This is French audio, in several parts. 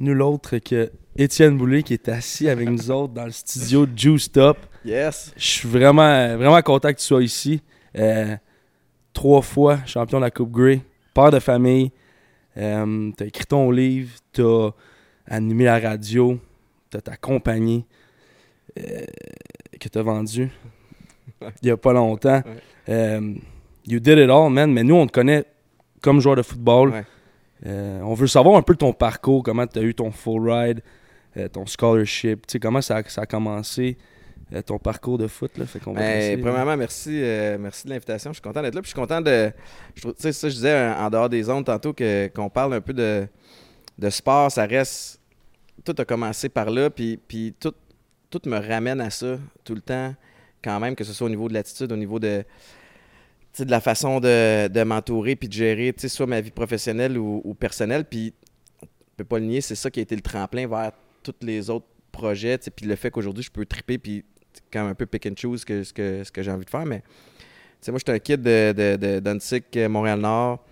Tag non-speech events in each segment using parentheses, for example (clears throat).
nul autre que Étienne Boulay qui est assis avec nous autres dans le studio Juice Top. Yes. Je suis vraiment, vraiment content que tu sois ici. Euh, trois fois champion de la Coupe Grey, père de famille. Euh, t'as écrit ton livre, t'as animé la radio, t'as ta compagnie euh, que t'as vendue il y a pas longtemps. Ouais. Euh, you did it all, man. Mais nous, on te connaît comme joueur de football. Ouais. Euh, on veut savoir un peu ton parcours, comment tu as eu ton full ride, euh, ton scholarship, comment ça a, ça a commencé, euh, ton parcours de foot. Là, fait qu'on va te Ben, premièrement, merci, merci de l'invitation. Je suis content d'être là. Puis je suis content de. Je trouve, tu sais, ça, je disais en dehors des ondes tantôt que, qu'on parle un peu de, de sport. Ça reste. Tout a commencé par là. Puis, puis tout, tout me ramène à ça tout le temps, quand même, que ce soit au niveau de l'attitude, au niveau de. De la façon de, de m'entourer puis de gérer, soit ma vie professionnelle ou, personnelle. Puis, on peut pas le nier, c'est ça qui a été le tremplin vers tous les autres projets. Puis le fait qu'aujourd'hui, je peux triper puis quand même un peu pick and choose que, ce que, ce que j'ai envie de faire. Mais, moi, j'étais un kid de, Montréal-Nord.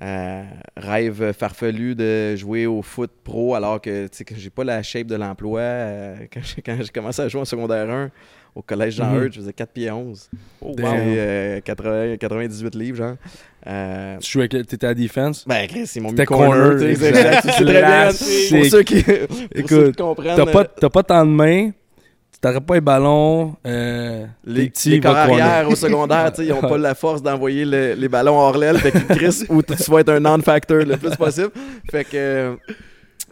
Euh, rêve farfelu de jouer au foot pro alors que, que j'ai pas la shape de l'emploi. Euh, (laughs) quand j'ai commencé à jouer en secondaire 1 au collège Jean. Eudes, je faisais 4 pieds 11. Oh, Et, wow. euh, 80 98 livres, genre. Euh, Tu jouais avec, t'étais à défense? ben, Chris, ils m'ont mis C'était corner. corner, exact. sais très bien. Pour ceux qui, pour ceux Écoute, qui comprennent. T'as pas, euh, t'as pas tant de mains, tu t'arrapes pas les ballons. Euh, les, t'es petit, les corps arrière au secondaire, ils n'ont pas (laughs) la force d'envoyer le- les ballons hors l'aile. Fait qu'ils crissent ou tu vas être un non-factor le plus possible. Fait que.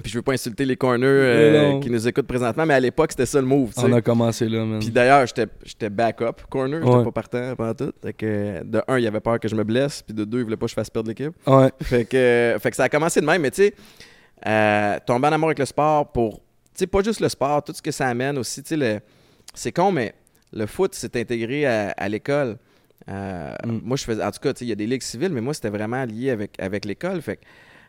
Puis je veux pas insulter les corners euh, qui nous écoutent présentement, mais à l'époque, c'était ça le move. tu sais. On a commencé là, man. Puis d'ailleurs, j'étais backup corner, j'étais Ouais. pas partant pendant tout. Fait que de un, il avait peur que je me blesse, puis de deux, il voulait pas que je fasse perdre l'équipe. Ouais. Fait que, fait que ça a commencé de même, mais tu sais, euh, tomber en amour avec le sport pour, tu sais, pas juste le sport, tout ce que ça amène aussi, tu sais, c'est con, mais le foot s'est intégré à, à l'école. Euh, Mm. Moi, je faisais, en tout cas, tu sais, il y a des ligues civiles, mais moi, c'était vraiment lié avec, avec l'école. Fait que,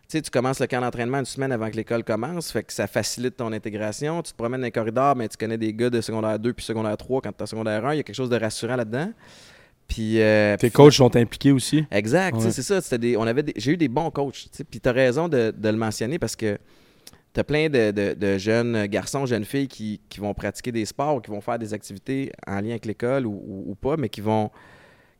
sais, tu commences le camp d'entraînement une semaine avant que l'école commence, fait que ça facilite ton intégration. Tu te promènes dans les corridors, mais tu connais des gars de secondaire 2 puis secondaire 3 quand tu es en secondaire 1. Il y a quelque chose de rassurant là-dedans. Puis, euh, Tes coachs sont impliqués aussi? Exact, Ouais. c'est ça. Des, on avait des- j'ai eu des bons coachs. Puis tu as raison de, de le mentionner parce que tu as plein de, de- de jeunes garçons, jeunes filles qui, qui vont pratiquer des sports ou qui vont faire des activités en lien avec l'école ou, ou- ou pas, mais qui vont,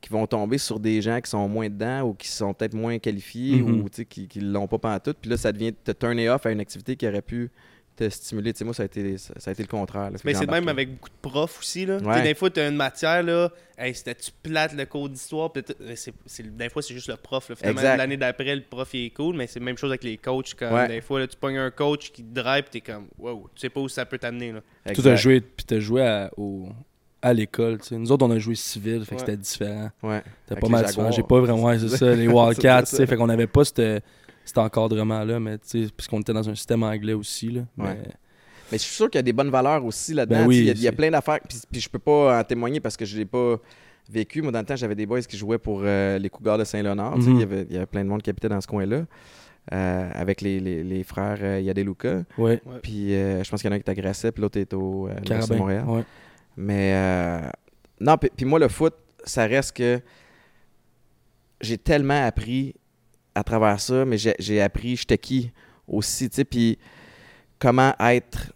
qui vont tomber sur des gens qui sont moins dedans ou qui sont peut-être moins qualifiés Mhm. ou tu sais, qui ne l'ont pas pendant tout. Puis là, ça devient te turner off à une activité qui aurait pu te stimuler. Tu sais, moi, ça a été, ça, ça a été le contraire. là. Mais c'est même avec beaucoup de profs aussi. Là. Ouais. Tu Des fois, tu as une matière, là, hey, c'était-tu plate le cours d'histoire? Des fois, c'est juste le prof. Là. Finalement, Exact. l'année d'après, le prof il est cool, mais c'est la même chose avec les coachs. Comme Ouais. Des fois, là, tu pognes un coach qui te drive, tu es comme, wow, tu sais pas où ça peut t'amener. là. Tout Exact. a joué, puis t'as joué à, au- à l'école. tu sais. Nous autres, on a joué civil, fait que c'était différent. Ouais. C'était pas mal différent. J'ai pas vraiment, ouais, c'est ça, les (laughs) Wildcats, tu sais, fait qu'on avait pas cet, encadrement-là, mais tu sais, parce qu'on était dans un système anglais aussi, là. Ouais. Mais- Mais je suis sûr qu'il y a des bonnes valeurs aussi là-dedans. Ben oui, il y a- il y, a c'est- plein d'affaires. Puis, puis je peux pas en témoigner parce que je l'ai pas vécu. Moi, dans le temps, j'avais des boys qui jouaient pour euh, les Cougars de Saint-Léonard. Mhm. il, y avait, il y avait plein de monde qui habitait dans ce coin-là. euh, avec les, les, les frères euh, Yadeluka. Ouais, Puis euh, je pense qu'il y en a un qui est à Grasset, puis l'autre est au. Montréal. Ouais. Mais euh, non, puis, moi, le foot, ça reste que j'ai tellement appris à travers ça, mais j'ai, appris j'étais qui aussi, tu sais, puis comment être,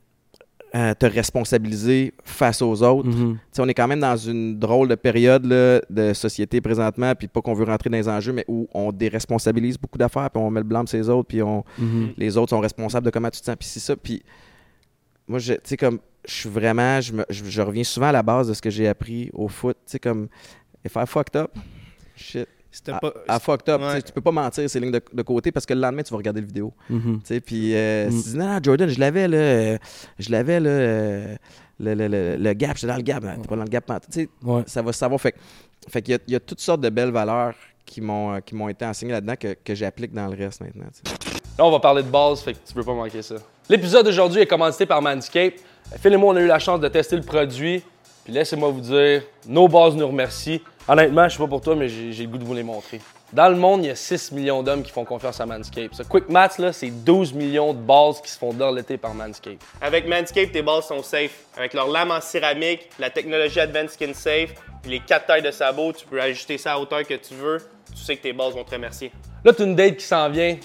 euh, te responsabiliser face aux autres. Mhm. Tu sais, on est quand même dans une drôle de période là, de société présentement, puis pas qu'on veut rentrer dans les enjeux, mais où on déresponsabilise beaucoup d'affaires, puis on met le blâme sur les autres, puis on, Mhm. les autres sont responsables de comment tu te sens. Puis c'est ça. Puis moi, tu sais, comme je suis vraiment, je, me- je, je reviens souvent à la base de ce que j'ai appris au foot. Tu sais, comme, if I fucked up, shit, C'était pas. I fucked up. Ouais. Tu sais, Tu peux pas mentir ces lignes de, de côté parce que le lendemain, tu vas regarder la vidéo. Tu sais, puis euh, Mm. si tu dis, non, non, Jordan, je l'avais, là, euh, je l'avais, là, euh, le, le, le, le gap, j'étais dans le gap, t'es pas dans le gap. pantoute. Tu sais, Ouais. ça va se savoir. Fait, que- fait qu'il y a, il y a toutes sortes de belles valeurs qui m'ont, euh, qui m'ont été enseignées là-dedans que, que j'applique dans le reste maintenant. Là, on va parler de base, fait que tu peux pas manquer ça. L'épisode d'aujourd'hui est commandité par Manscaped. Phil et moi, on a eu la chance de tester le produit. Puis laissez-moi vous dire, nos bases nous remercient. Honnêtement, je sais pas pour toi, mais j'ai le goût de vous les montrer. Dans le monde, il y a 6 millions d'hommes qui font confiance à Manscaped. Ce Quick Maths, là, c'est 12 millions de bases qui se font l'été par Manscaped. Avec Manscaped, tes balles sont safe. Avec leur lame en céramique, la technologie Advanced Skin Safe, puis les quatre tailles de sabots, tu peux ajuster ça à la hauteur que tu veux. Tu sais que tes balles vont te remercier. Là, tu une date qui s'en vient.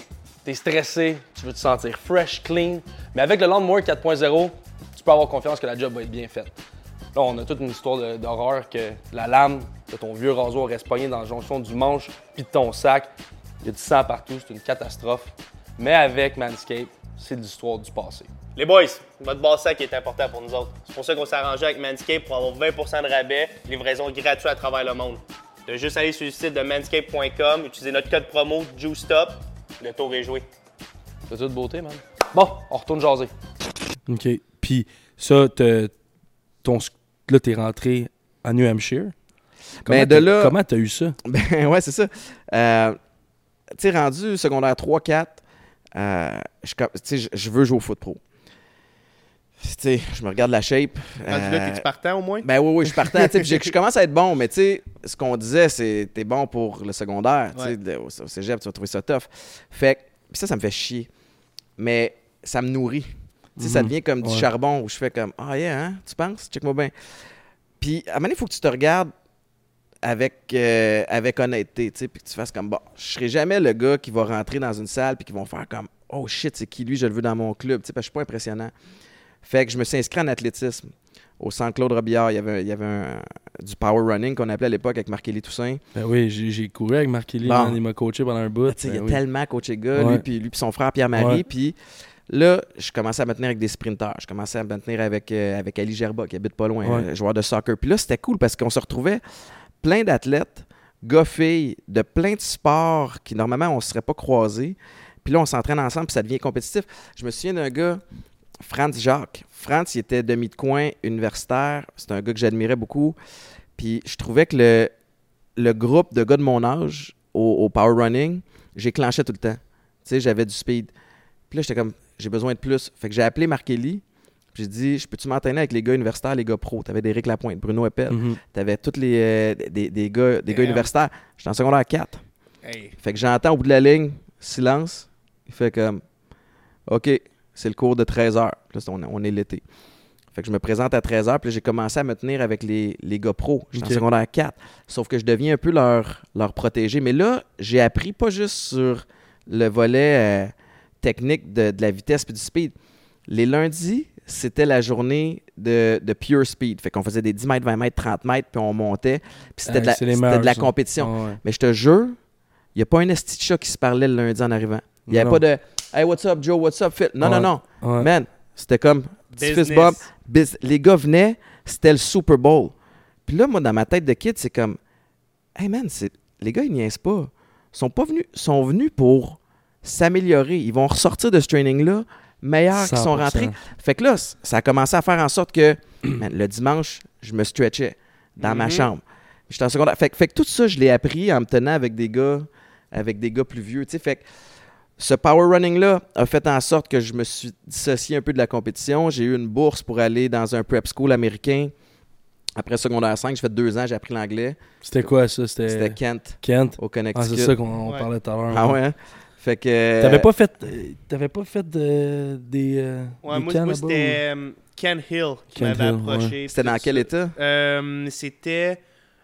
t'es stressé, tu veux te sentir fresh, clean. Mais avec le Lawnmower 4.0, tu peux avoir confiance que la job va être bien faite. Là, on a toute une histoire d'horreur que la lame de ton vieux rasoir reste pognée dans la jonction du manche puis de ton sac. Il y a du sang partout, c'est une catastrophe. Mais avec Manscaped, c'est l'histoire du passé. Les boys, votre bas sac est important pour nous autres. C'est pour ça qu'on s'est arrangé avec Manscaped pour avoir 20% de rabais, livraison gratuite à travers le monde. De juste aller sur le site de manscaped.com, utiliser notre code promo JUSTOP, le tour est joué. C'est de beauté, man. Bon, on retourne jaser. OK. Puis ça, ton, là, t'es rentré à New Hampshire. Comment Ben, de t'as- là- Comment t'as eu ça? (laughs) Ben ouais, c'est ça. Euh, tu sais, rendu secondaire 3-4, euh, je, tu veux jouer au foot pro. Tu je me regarde la shape. Là, euh, t'es-tu partant au moins? ben oui, oui, je tu puis j'ai- (laughs) je commence à être bon, mais tu sais, ce qu'on disait, c'est t'es bon pour le secondaire. tu sais, Ouais. de- au, au cégep, tu vas trouver ça tough. Fait que, puis ça, ça me fait chier. Mais ça me nourrit. Tu sais, ça Mhm. devient comme du Ouais. charbon où je fais comme Ah, yeah, hein, tu penses? Check-moi bien. Puis à un moment donné, il faut que tu te regardes avec, euh, avec honnêteté, tu sais, puis que tu fasses comme bon, je serai jamais le gars qui va rentrer dans une salle puis qui vont faire comme oh shit, c'est qui lui, je le veux dans mon club, tu sais, parce que je suis pas impressionnant. Fait que je me suis inscrit en athlétisme au centre Claude Robillard. Il y avait, il y avait un- du power running qu'on appelait à l'époque avec Marc-Élie Toussaint. Ben oui, j'ai couru avec Marc Kelly, Bon. il m'a coaché pendant un bout. Ben il a oui. tellement coaché gars, Ouais. lui, puis lui, puis son frère Pierre-Marie. Ouais. Puis là, je commençais à me tenir avec des sprinteurs. Je commençais à me tenir avec, euh, avec Ali Gerba, qui habite pas loin, Ouais. euh, joueur de soccer. Puis là, c'était cool parce qu'on se retrouvait plein d'athlètes, gars, filles, de plein de sports qui, normalement, on ne serait pas croisés. Puis là, on s'entraîne ensemble, puis ça devient compétitif. Je me souviens d'un gars, Franz Jacques. Franz, il était demi de coin universitaire. C'est un gars que j'admirais beaucoup. Puis je trouvais que le, le groupe de gars de mon âge au, au power running, j'éclenchais tout le temps. Tu sais, j'avais du speed. Puis là, j'étais comme, j'ai besoin de plus. Fait que j'ai appelé Markelly. Puis J'ai dit, je peux-tu m'entraîner avec les gars universitaires, les gars pros? T'avais Éric Lapointe, Bruno Eppel. Mhm. T'avais tous les euh, des, des gars, des gars universitaires. J'étais en secondaire 4. Hey. Fait que j'entends au bout de la ligne, silence. Il fait comme, OK, c'est le cours de 13 heures. Là, on, on est l'été. Fait que je me présente à 13 heures, puis j'ai commencé à me tenir avec les, les gars pros. J'étais en secondaire 4. Sauf que je deviens un peu leur, leur protégé. Mais là, j'ai appris pas juste sur le volet euh, technique de, de la vitesse et du speed. Les lundis, c'était la journée de, de pure speed. Fait qu'on faisait des 10 mètres, 20 mètres, 30 mètres, puis on montait. Puis c'était de de la compétition. Ouais. Mais je te jure, il n'y a pas un esti de chat qui se parlait le lundi en arrivant. Il n'y avait Non. pas de Hey, what's up, Joe, what's up, Phil? Non, Ouais. non, non. Ouais. Man, c'était comme petit Business. fist bump. Les gars venaient, c'était le Super Bowl. Puis là, moi, dans ma tête de kid, c'est comme Hey, man, c'est- les gars, ils niaisent pas. Ils sont pas venus, sont venus pour s'améliorer. Ils vont ressortir de ce training-là meilleurs qu'ils sont 100%. rentrés. Fait que là, ça a commencé à faire en sorte que (clears throat) man, le dimanche, je me stretchais dans ma Mhm. chambre. J'étais en secondaire. Fait, que- fait que tout ça, je l'ai appris en me tenant avec des gars, avec des gars plus vieux. tu sais. Fait que ce power running-là a fait en sorte que je me suis dissocié un peu de la compétition. J'ai eu une bourse pour aller dans un prep school américain. Après secondaire 5, j'ai fait deux ans, j'ai appris l'anglais. C'était quoi ça? C'était Kent, Kent? au Ah, Connecticut. c'est ça qu'on Ouais. parlait tout à l'heure. Ah ouais? hein? Fait que... euh, T'avais pas fait, euh, t'avais pas fait de- des, euh, Ouais, des moi, c'était euh, Ken Hill qui m'avait approché. C'était dans quel état? Euh, C'était.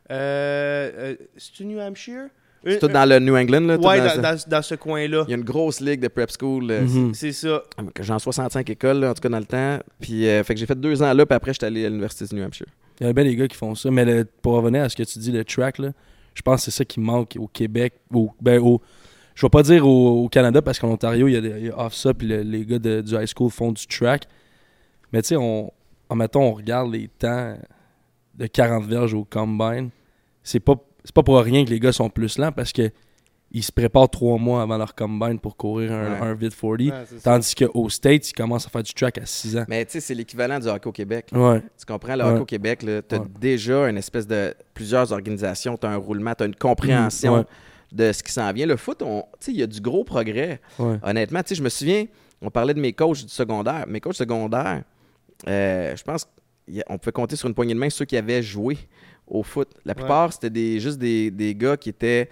Euh, euh, C'est-tu New Hampshire? C'est tout dans le New England, là? Ouais, dans dans, ce coin-là. Il y a une grosse ligue de prep school. euh, Mhm. C'est ça. que J'en ai 65 écoles, là, en tout cas dans le temps. Puis, euh, fait que j'ai fait deux ans là, puis après, j'étais allé à l'Université du New Hampshire. Il y a bien des gars qui font ça. Mais le- pour revenir à ce que tu dis, le track, là, je pense que c'est ça qui manque au Québec. Au, ben, au, je vais pas dire au, au Canada parce qu'en Ontario, il y a, des- il y a off ça, puis le- les gars de- du high school font du track. Mais tu sais, on, en mettons, on regarde les temps de 40 verges au combine. C'est pas, pas pour rien que les gars sont plus lents parce que ils se préparent trois mois avant leur combine pour courir un, Ouais. un vide 40. Ouais, c'est ça. Tandis qu'au States, ils commencent à faire du track à 6 ans. Mais tu sais, c'est l'équivalent du hockey au Québec. Ouais. Tu comprends? Le hockey au Québec, tu as déjà une espèce de. plusieurs organisations, tu as un roulement, tu as une compréhension Mm. De ce qui s'en vient. Le foot, on- tu sais, il y a du gros progrès. Ouais. Honnêtement, tu sais, je me souviens, on parlait de mes coachs du secondaire. Mes coachs secondaires, euh, je pense qu'on pouvait compter sur une poignée de main ceux qui avaient joué au foot. La plupart, c'était des, juste des, des gars qui étaient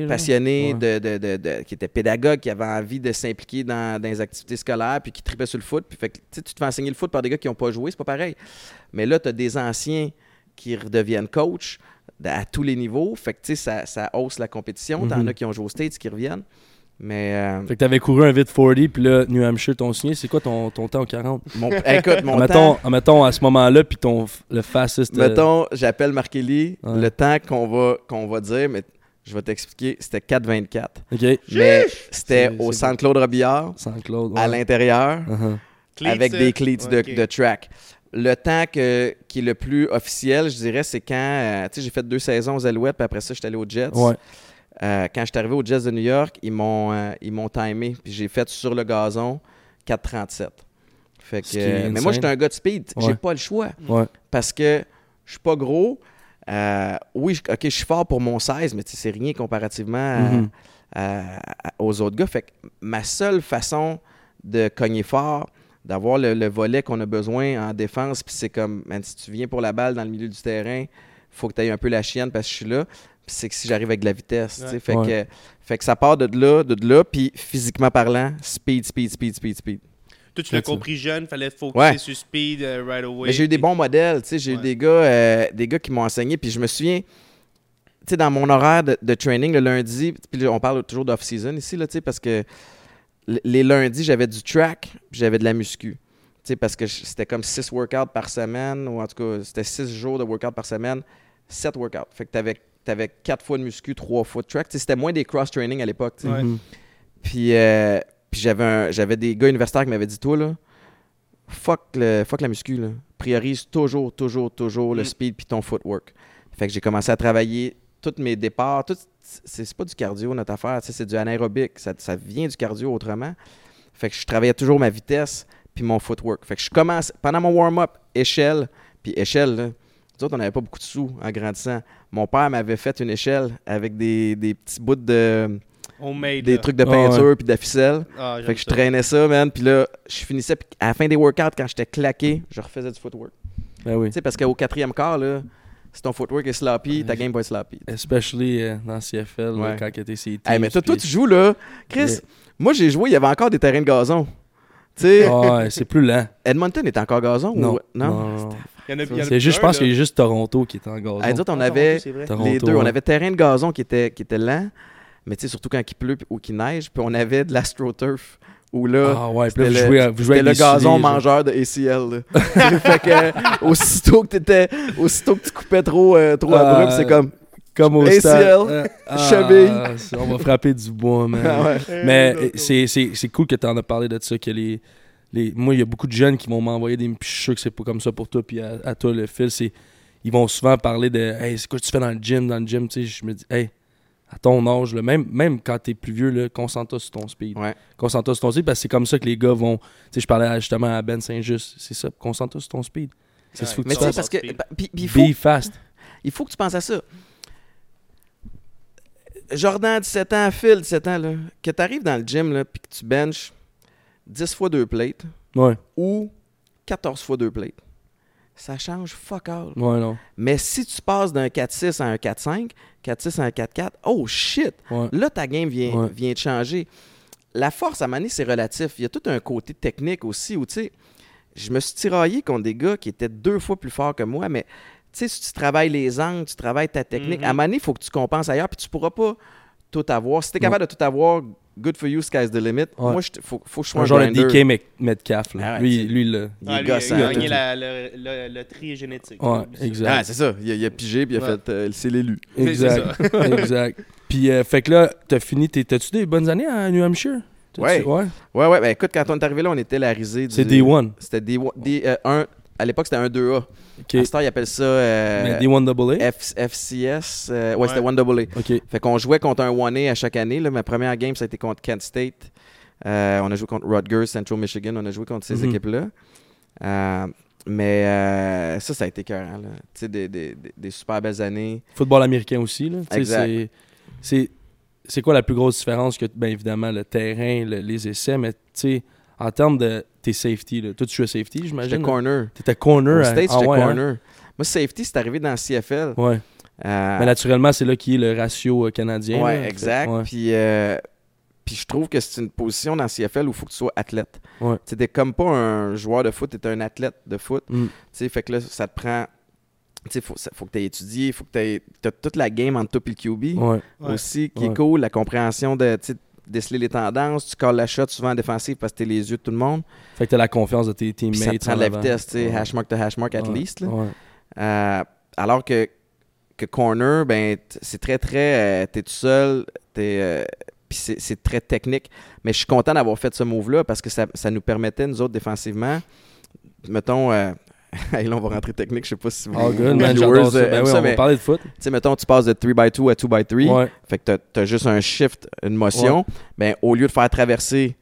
genre. passionnés, Ouais. de, de- de- de- qui étaient pédagogues, qui avaient envie de s'impliquer dans, dans les activités scolaires, puis qui tripaient sur le foot. Puis fait que, tu sais, tu te fais enseigner le foot par des gars qui n'ont pas joué, c'est pas pareil. Mais là, tu as des anciens qui redeviennent coach à tous les niveaux. Fait que, tu sais, ça, ça hausse la compétition. T'en Mhm. as qui ont joué aux States qui reviennent. Mais euh, Fait que t'avais couru un vite 40, puis là, New Hampshire t'ont signé. C'est quoi ton, ton temps au 40? mon, écoute, mon (laughs) mettons, temps, mettons à ce moment-là, puis ton le fastest. euh, mettons, j'appelle Markelly, Ouais. le temps qu'on va, qu'on va dire, mais je vais t'expliquer, c'était 4,24. Ok. Mais c'était au c'est centre Claude Robillard, Sans Claude. à l'intérieur, Uh-huh. Avec euh, des cleats de, de track. Le temps que, qui est le plus officiel, je dirais, c'est quand euh, tu sais, j'ai fait deux saisons aux Alouettes, puis après ça, j'étais allé aux Jets. Ouais. Euh, quand je suis arrivé aux Jets de New York, ils m'ont euh, ils m'ont timé, puis j'ai fait sur le gazon 4,37. Fait que, euh, mais moi, j'étais un gars de speed. J'ai pas le choix Ouais. parce que je suis pas gros. Oui, je- ok, je suis fort pour mon 16, mais c'est rien comparativement à- Mhm. à- à- aux autres gars. Fait que ma seule façon de cogner fort, d'avoir le, le volet qu'on a besoin en défense, puis c'est comme, man, si tu viens pour la balle dans le milieu du terrain, faut que tu aies un peu la chienne parce que je suis là. Puis c'est que si j'arrive avec de la vitesse, tu sais. Ouais. Fait, Ouais. que, fait que ça part de là, de là, puis physiquement parlant, speed, speed, speed, speed, speed. Toi, tu l'as compris jeune, fallait focuser Ouais. sur speed euh, right away. Mais j'ai eu des bons modèles, tu sais, j'ai eu des gars, euh, des gars qui m'ont enseigné, puis je me souviens, tu sais, dans mon horaire de, de training le lundi, puis là, on parle toujours d'off-season ici, là, tu sais, parce que les lundis, j'avais du track, j'avais de la muscu. Tu parce que c'était comme six workouts par semaine, ou en tout cas, c'était six jours de workout par semaine, sept workouts. Fait que t'avais avais quatre fois de muscu, trois fois de track. Tu c'était moins des cross-training à l'époque, tu. Puis, euh, puis j'avais des gars universitaires qui m'avaient dit Toi, là, fuck, le, fuck la muscu, là. Priorise toujours, toujours, toujours le Mm. speed puis ton footwork. Fait que j'ai commencé à travailler tous mes départs. Tout, c'est pas du cardio, notre affaire. tu sais, C'est du anaérobique. Ça, ça vient du cardio autrement. Fait que je travaillais toujours ma vitesse puis mon footwork. Fait que je commence, pendant mon warm-up, échelle, puis échelle, là, nous autres, on n'avait pas beaucoup de sous en grandissant. Mon père m'avait fait une échelle avec des, des petits bouts de. Homemade. des là. trucs de Ah ouais. peinture puis de la ficelle. Ah, Fait que je ça. traînais ça, man. Puis là, je finissais. À la fin des workouts, quand j'étais claqué, je refaisais du footwork. Ben oui. Tu sais, parce qu'au quatrième quart, là, si ton footwork est sloppy, ta game va être sloppy. Especially euh, dans CFL, là, quand t'étais CT. Hey, mais toi, toi, tu joues, là. Chris, Yeah. moi, j'ai joué, il y avait encore des terrains de gazon. Tu sais, Ah, ouais, c'est plus lent. Edmonton est encore gazon Non. ou. Non? non, C'est juste, je pense qu'il y a juste Toronto qui est en gazon. Hey, nous autres, on Ah, avait c'est vrai. Toronto, les deux. On avait terrain de gazon qui était, qui était lent, mais tu sais, surtout quand il pleut ou qu'il neige. Puis on avait de l'astroturf où là. Ah ouais, puis là, vous jouez, le- à- vous jouez C'était avec le des gazon souliers, mangeur de ACL. (laughs) fait que, aussitôt que t'étais, aussitôt que tu coupais trop, euh, trop Ah, abrupt, c'est comme. Comme au ACL, stade. (laughs) Ah, cheville. c'est- on va frapper du bois, man. Ah ouais. Mais c'est, c'est, c'est cool que tu en as parlé de ça. Que les, les, moi, il y a beaucoup de jeunes qui vont m'envoyer des. Puis je suis sûr que c'est pas comme ça pour toi. Puis à, à toi, le fil, c'est. Ils vont souvent parler de Hey, c'est quoi que tu fais dans le gym Dans le gym, tu sais, je me dis Hey, à ton âge, là, même, même quand t'es plus vieux, concentre-toi sur ton speed. Ouais. Concentre-toi sur ton speed parce que c'est comme ça que les gars vont. Sais, je parlais justement à Ben Saint-Just. C'est ça, concentre-toi sur ton speed. C'est Ouais. ce que Mais tu fasses. parce que. Puis, puis il, faut, Be fast. il faut que tu penses à ça. Jordan, 17 ans, Phil, 17 ans, là, que tu arrives dans le gym, là, puis que tu benches 10 fois 2 plates Ouais, ou 14 fois 2 plates. Ça change fuck all. ouais, non. Mais si tu passes d'un 4-6 à un 4-5, 4-6 à un 4-4, oh shit! Ouais. Là, ta game vient, Ouais. vient de changer. La force, à Mané, c'est relatif. Il y a tout un côté technique aussi où, tu sais, je me suis tiraillé contre des gars qui étaient deux fois plus forts que moi, mais tu sais, si tu travailles les angles, tu travailles ta technique, Mhm. à Mané, il faut que tu compenses ailleurs, puis tu pourras pas tout avoir. Si tu es capable de tout avoir, good for you, sky's the limit. Ouais. Moi, il faut, faut que je sois Un genre de grinder. DK Mec- Metcalf. Là. Ah lui, lui, là. Il Ah, lui, il a gagné la- le, le, le tri génétique. Ouais, exact. Ah, c'est ça. Il a, il a pigé, puis il a Ouais. fait, euh, c'est l'élu. Exact. (laughs) exact. Puis, euh, fait que là, t'as fini. T'as-tu des bonnes années à New Hampshire? Ouais. ouais. Ouais, ouais. Ben écoute, quand on est arrivé là, on était la risée du... C'est D1. C'était D, D, euh, un- à l'époque, c'était un 2A. OK. À cette heure, ils appellent ça euh, Mais D1 double A? F- FCS. euh, ouais, Ouais. c'était 1AA. OK. Fait qu'on jouait contre un 1A à chaque année. Là. Ma première game, ça a été contre Kent State. Euh, on a joué contre Rutgers, Central Michigan. On a joué contre ces Mhm. équipes-là. Euh, mais euh, ça, ça a été écœurant. là. Tu sais, des, des, des- des super belles années. Football américain aussi, là. Tu sais, Exact. c'est- C'est c'est quoi la plus grosse différence que, bien évidemment, le terrain, le- les essais, mais tu sais, en termes de tes safety, là. Toi, tu jouais safety, J'étais j'imagine? corner. T'étais corner. Au à- States, ah hein? corner. Moi, safety, c'est arrivé dans le CFL. Ouais. Euh, Mais naturellement, c'est là qui est le ratio euh, canadien. Ouais, là. exact. Ouais. Puis, euh, puis je trouve que c'est une position dans le CFL où il faut que tu sois athlète. Ouais. Tu n'es comme pas un joueur de foot, tu es un athlète de foot. Mm. Tu sais, fait que là, ça te prend. Tu sais, faut, ça- faut que tu aies étudié, il faut que tu aies toute la game entre toi et le QB Ouais. Ouais. aussi, qui Ouais. est cool, la compréhension de. Déceler les tendances, tu colles la shot souvent en défensive parce que t'es les yeux de tout le monde. Fait que t'as la confiance de tes Puis teammates. ça te prend en de la vitesse, tu sais, Ouais. hashmark to hashmark at Ouais. least. là. Ouais. Euh, alors que, que corner, ben, c'est très, très. euh, t'es tout seul, t'es. euh, puis c'est c'est très technique. Mais je suis content d'avoir fait ce move-là parce que ça, ça nous permettait, nous autres, défensivement, mettons. (laughs) hey, là, on va rentrer technique, je sais pas si vous. All good, man, viewers, ça. euh, Ben aiment oui, ça, on va parler de foot. tu sais, mettons, tu passes de 3x2 à 2x3. Ouais. Fait que tu as, juste un shift, une motion. Ben, au lieu de faire traverser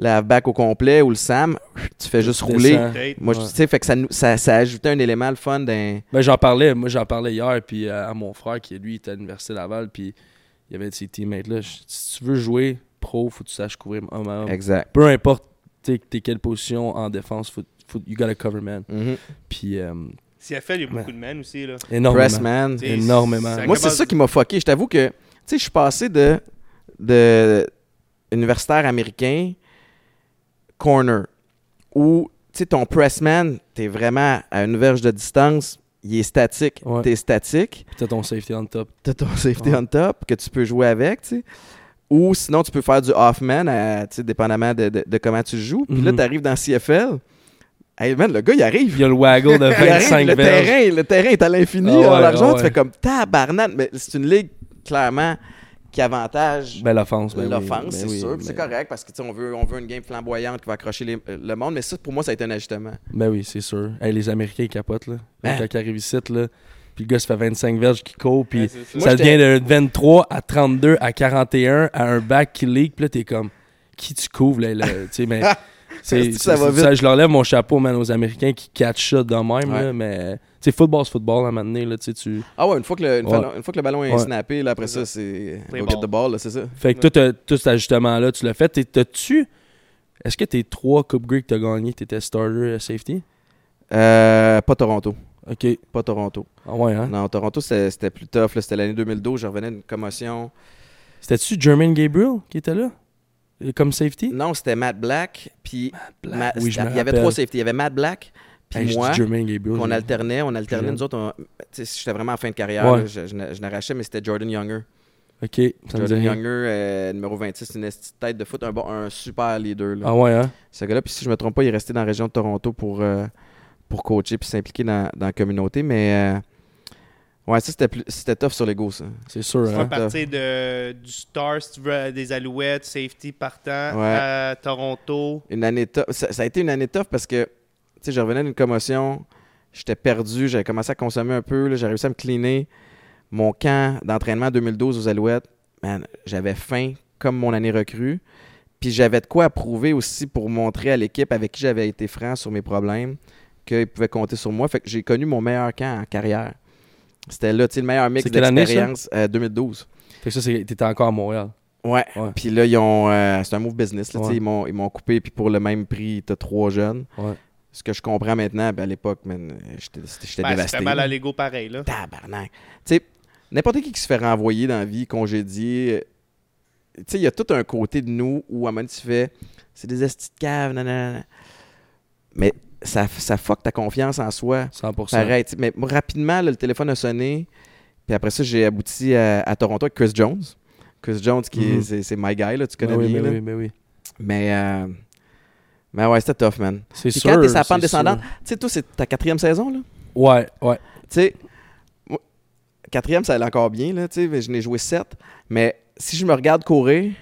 la back au complet ou le SAM, tu fais juste rouler. Moi, Ouais. tu sais, fait que ça, ça, ça ajoutait un élément le fun d'un. Ben, j'en parlais, moi j'en parlais hier puis euh, à mon frère qui lui était à l'université Laval puis il y avait ses teammates là. Je- Si tu veux jouer pro, faut que tu saches couvrir homme à homme. Exact. Peu importe t'es t'es quelle position en défense, faut, faut, you gotta cover man. Mhm. Puis euh, CFL, il y a beaucoup de men aussi. Là. énormément. Press man. T'sais, Énormément. Moi, c'est ça qui m'a fucké. Je t'avoue que, tu sais, je suis passé de, de universitaire américain corner où, tu sais, ton pressman, t'es vraiment à une verge de distance, il est statique, Ouais. t'es statique, Puis t'as ton safety on top. t'as ton safety Ouais. on top que tu peux jouer avec, tu sais. Ou sinon, tu peux faire du off-man, tu sais, dépendamment de, de- de comment tu joues. Puis là, Mhm. t'arrives dans CFL. Hey, man, le gars, il arrive. Il y a le waggle de (laughs) Il arrive, 25 le verges. terrain, le terrain est à l'infini Ah ouais, l'argent. ah Tu ouais. fais comme tabarnak. Mais c'est une ligue, clairement, qui avantage Ben l'offense, ben l'offense, ben c'est sûr. C'est correct parce que tu on veut, on veut une game flamboyante qui va accrocher les- le monde. Mais ça, pour moi, ça a été un ajustement. Ben oui, c'est sûr. Hey, les Américains ils capotent là. Man. Quand ils arrivent ici là, puis le gars se fait 25 verges qui court puis Ouais, ça. Moi, devient de 23 à 32 à 41 à un back qui leak, puis là t'es comme qui tu couvres là, là, tu sais mais (laughs) c'est Ça va c'est- vite? je leur lève mon chapeau man aux Américains qui catch ça de même Ouais. là, mais tu football c'est football à un moment donné là, tu Ah ouais, une fois que le, une Ouais. fois- une fois que le ballon est Ouais. snappé, là, après ça, c'est go get the ball, là, c'est ça. fait que toi tout cet ajustement là, tu l'as fait, T'es- t'as-tu est-ce que tes trois Coupe Grey que t'as gagné, t'étais starter euh, safety? Euh, pas Toronto. OK. Pas Toronto. Ah ouais hein? Non, Toronto, c'était c'était plus tough. là. C'était l'année 2012. Je revenais d'une commotion. C'était-tu Jermaine Gabriel qui était là? Comme safety? Non, c'était Matt Black. Puis Black. Matt- Oui, je me il y avait trois safeties. Il y avait Matt Black, puis Hey, moi. Gabriel. je- alternait, on alternait, nous autres, on- j'étais vraiment en fin de carrière, Ouais. là, je, je n'a- je n'arrachais, mais c'était Jordan Younger. OK, ça me dit Jordan. Younger, euh, numéro 26, une tête de foot, un, bon, un super leader. Là. Ah ouais hein? Ce gars-là, puis si je me trompe pas, il est resté dans la région de Toronto pour, euh, pour coacher puis s'impliquer dans, dans la communauté, mais euh, ouais, ça c'était plus- c'était tough sur l'ego, ça. C'est sûr Tu hein. partir de, du Star, si tu veux, des Alouettes, safety partant, Ouais. à Toronto. Une année tough. Ça, ça a été une année tough parce que, tu sais, je revenais d'une commotion, j'étais perdu, j'avais commencé à consommer un peu, là, j'ai réussi à me cleaner. Mon camp d'entraînement 2012 aux Alouettes, man, j'avais faim comme mon année recrue. Puis j'avais de quoi à prouver aussi pour montrer à l'équipe avec qui j'avais été franc sur mes problèmes qu'ils pouvaient compter sur moi. Fait que j'ai connu mon meilleur camp en carrière. C'était là, tu sais, le meilleur mix d'expérience. euh, 2012. Fait que ça, t'étais encore à Montréal. Ouais. Puis là, ils ont. euh, c'est un move business. Là, Ouais. Ils m'ont ils m'ont coupé, puis pour le même prix, t'as trois jeunes. Ouais. Ce que je comprends maintenant, ben, à l'époque, j'étais j'étais Ben, dévasté. fait mal à l'ego pareil. Là. Tabarnak. Tu sais, n'importe qui qui se fait renvoyer dans la vie, congédié, euh, tu sais, il y a tout un côté de nous où à un moment tu fais, c'est des estis de cave, nanana. Mais ça, ça fuck ta confiance en soi. 100%. Pareil. tu sais, Mais rapidement, là, le téléphone a sonné. Puis après ça, j'ai abouti à, à Toronto avec Chris Jones. Chris Jones, qui est, Mhm. c'est, my guy, là, tu connais Ben oui, bien. là. oui, oui. Mais, euh, mais ouais, c'était tough, man. C'est sûr. quand t'es sa pente descendante, tu sais, toi, c'est ta quatrième saison, là? Ouais, ouais. Tu sais, moi, quatrième, ça allait encore bien, là, tu sais, mais je n'ai joué sept. Mais si je me regarde courir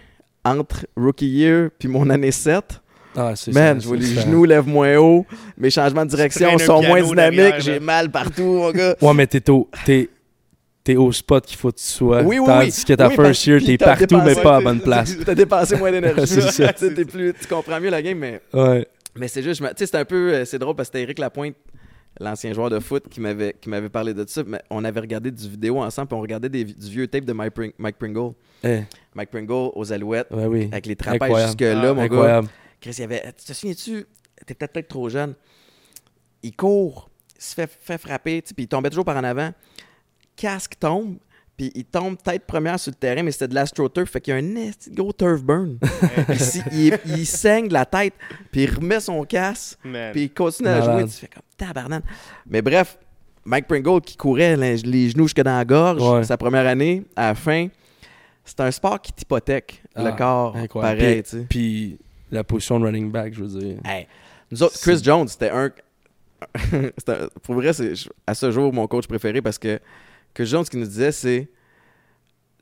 entre rookie year puis mon année 7, Ah, c'est man, je vois les ça. genoux lèvent moins haut, mes changements de direction sont moins dynamiques, j'ai là. mal partout, mon gars. Ouais, mais t'es au, t'es, t'es au spot qu'il faut que tu sois. Oui, oui, Tandis oui. que ta Oui, first year, t'es partout, mais pas à bonne place. T'as dépensé moins d'énergie. (laughs) C'est. (laughs) Tu sais, t'es plus, tu comprends mieux la game, mais, Ouais. mais c'est juste, tu sais, c'est un peu, euh, c'est drôle parce que c'était Eric Lapointe, l'ancien joueur de foot, qui m'avait, qui m'avait parlé de ça. Mais on avait regardé du vidéo ensemble, puis on regardait des, du vieux tape de Mike, Pring- Mike Pringle. Eh, Mike Pringle aux Alouettes, ouais, oui. avec les trapèzes Incroyable. jusque-là, Ah, mon gars. Chris, il y avait. Tu te souviens-tu? T'es peut-être peut-être trop jeune. Il court, il se fait, fait frapper, puis il tombait toujours par en avant. Casque tombe, puis il tombe tête première sur le terrain, mais c'était de l'astroturf, fait qu'il y a un gros turf burn. Il, il saigne de la tête, puis il remet son casque, puis il continue à Malade. jouer. Tu fais comme tabarnak. Mais bref, Mike Pringle qui courait les, les genoux jusque dans la gorge Ouais. sa première année, à la fin, c'est un sport qui t'hypothèque le Ah, corps. incroyable. Pareil, tu sais. Puis la position de running back, je veux dire. Hey, nous autres, Chris Jones, (laughs) c'était un. pour vrai, c'est à ce jour mon coach préféré parce que Chris Jones, ce qu'il nous disait, c'est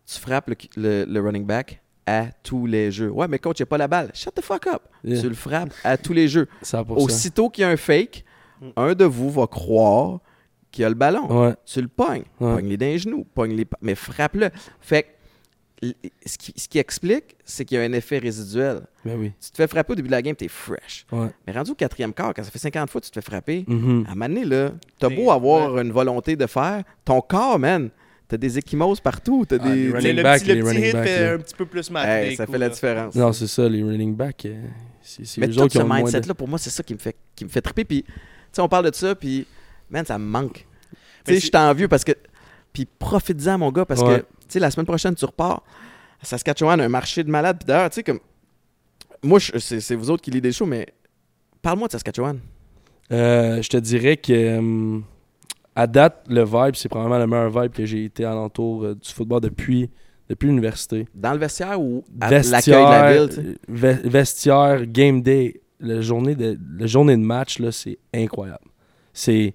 tu frappes le, le- le running back à tous les jeux. Ouais, mais coach, il n'y a pas la balle. Shut the fuck up. Yeah. Tu le frappes à tous les jeux. 100%. Aussitôt qu'il y a un fake, un de vous va croire qu'il a le ballon. Ouais. Tu le pognes. Ouais. Pogne-les d'un genou. Pogne les... Mais frappe-le. Fait que, ce qui, ce qui explique, c'est qu'il y a un effet résiduel. Ben oui. Tu te fais frapper au début de la game, t'es fresh. Ouais. Mais rendu au quatrième quart, quand ça fait 50 fois que tu te fais frapper, Mhm. à un moment donné, là, t'as beau avoir une volonté de faire, ton corps, man, t'as des échymoses partout. T'as Ah, les des. sais, le back, petit, le les petit hit back, fait là. un petit peu plus mal. Hey, ça coups, fait la là. différence. Non, c'est ça, les running back, euh, c'est Mais tout ce le de- mindset-là, pour moi, c'est ça qui me fait, qui me fait triper. Puis, tu sais, on parle de ça, puis, man, ça me manque. Tu sais, je suis envieux parce que. Puis, profite-en, mon gars, parce Ouais. que, sais, la semaine prochaine, tu repars à Saskatchewan, un marché de malades. Puis d'ailleurs, tu sais, comme. Moi, c'est vous autres qui lisez des shows, mais parle-moi de Saskatchewan. Euh, je te dirais que euh, à date, le vibe, c'est probablement le meilleur vibe que j'ai été alentour euh, du football depuis, depuis l'université. Dans le vestiaire ou à l'accueil de la ville, ve- vestiaire, game day, la journée de, la journée de match, c'est incroyable. C'est.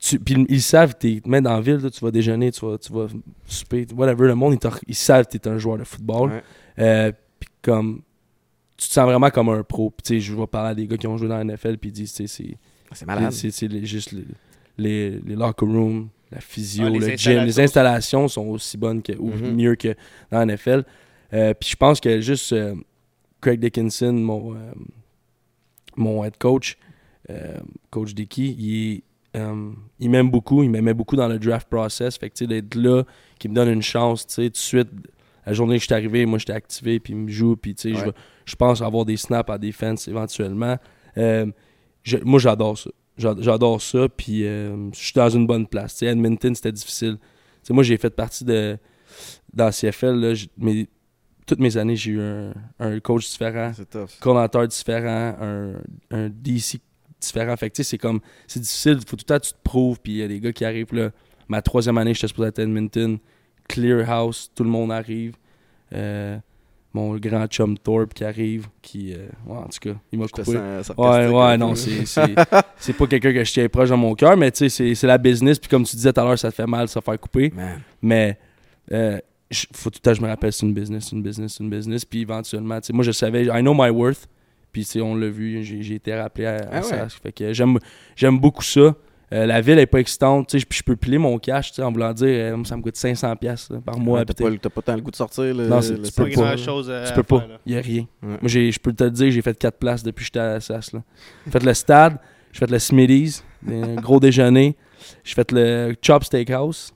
Puis ils savent, tu te mets dans la ville, là, tu vas déjeuner, tu vas, tu vas souper, whatever. Le monde, ils, ils savent que tu es un joueur de football. Ouais. Euh, puis comme. Tu te sens vraiment comme un pro. Puis tu sais, je vais parler à des gars qui ont joué dans la NFL, puis ils disent, tu sais, c'est. C'est malade. C'est c'est juste les, les, les locker rooms, la physio, Ah, le gym. Les installations sont aussi bonnes que, ou Mhm. mieux que dans la NFL. Euh, Puis je pense que juste euh, Craig Dickinson, mon, mon head coach, coach Dickey, il, est, euh, il m'aime beaucoup. Il m'aimait beaucoup dans le draft process. Fait que d'être là, qui me donne une chance, tu sais, tout de suite. La journée que je suis arrivé, moi j'étais activé, puis il me joue, puis tu sais, je Ouais. je pense avoir des snaps à défense éventuellement. Euh, je- moi, j'adore ça. J'a- J'adore ça, puis euh, je suis dans une bonne place. Tu sais, Edmonton, c'était difficile. Tu sais, moi, j'ai fait partie de. Dans la CFL, là, mais toutes mes années, j'ai eu un, un coach différent, tough. coordinateur différent, un, un DC différent. Fait que, c'est comme. C'est difficile, faut tout le temps que tu te prouves, puis il y a des gars qui arrivent là. Ma troisième année, j'étais supposé à Edmonton. Clear House, tout le monde arrive. Euh, mon grand chum Thorpe qui arrive, qui. euh, ouais, en tout cas, il m'a coupé. sens Ouais, ouais, peu, non, (laughs) c'est pas quelqu'un que je tiens proche dans mon cœur, mais tu sais, c'est- la business. Puis comme tu disais tout à l'heure, ça te fait mal de se faire couper. Man. Mais euh, faut tout le temps je me rappelle, c'est une business, une business, une business. Puis éventuellement, tu sais, moi je savais, I know my worth. Puis tu sais, on l'a vu, j'ai été rappelé à, à Ah ouais. ça. Fait que j'aime j'aime beaucoup ça. Euh, la ville est pas excitante, tu sais, puis je peux piler mon cash, tu sais, en voulant dire, euh, ça me coûte 500$ piastres, là, par mois. Ouais, T'as pas, t'as pas tant le goût de sortir. Le, Non, c'est- le tu Pas peux pas. chose Tu peux pas. Il n'y a rien. Ouais. Moi, j'ai- je peux te le dire, j'ai fait 4 places depuis que j'étais à Assas. Là. J'ai fait le stade, j'ai fait le Smitty's, un gros (laughs) déjeuner. J'ai fait le Chop Steakhouse.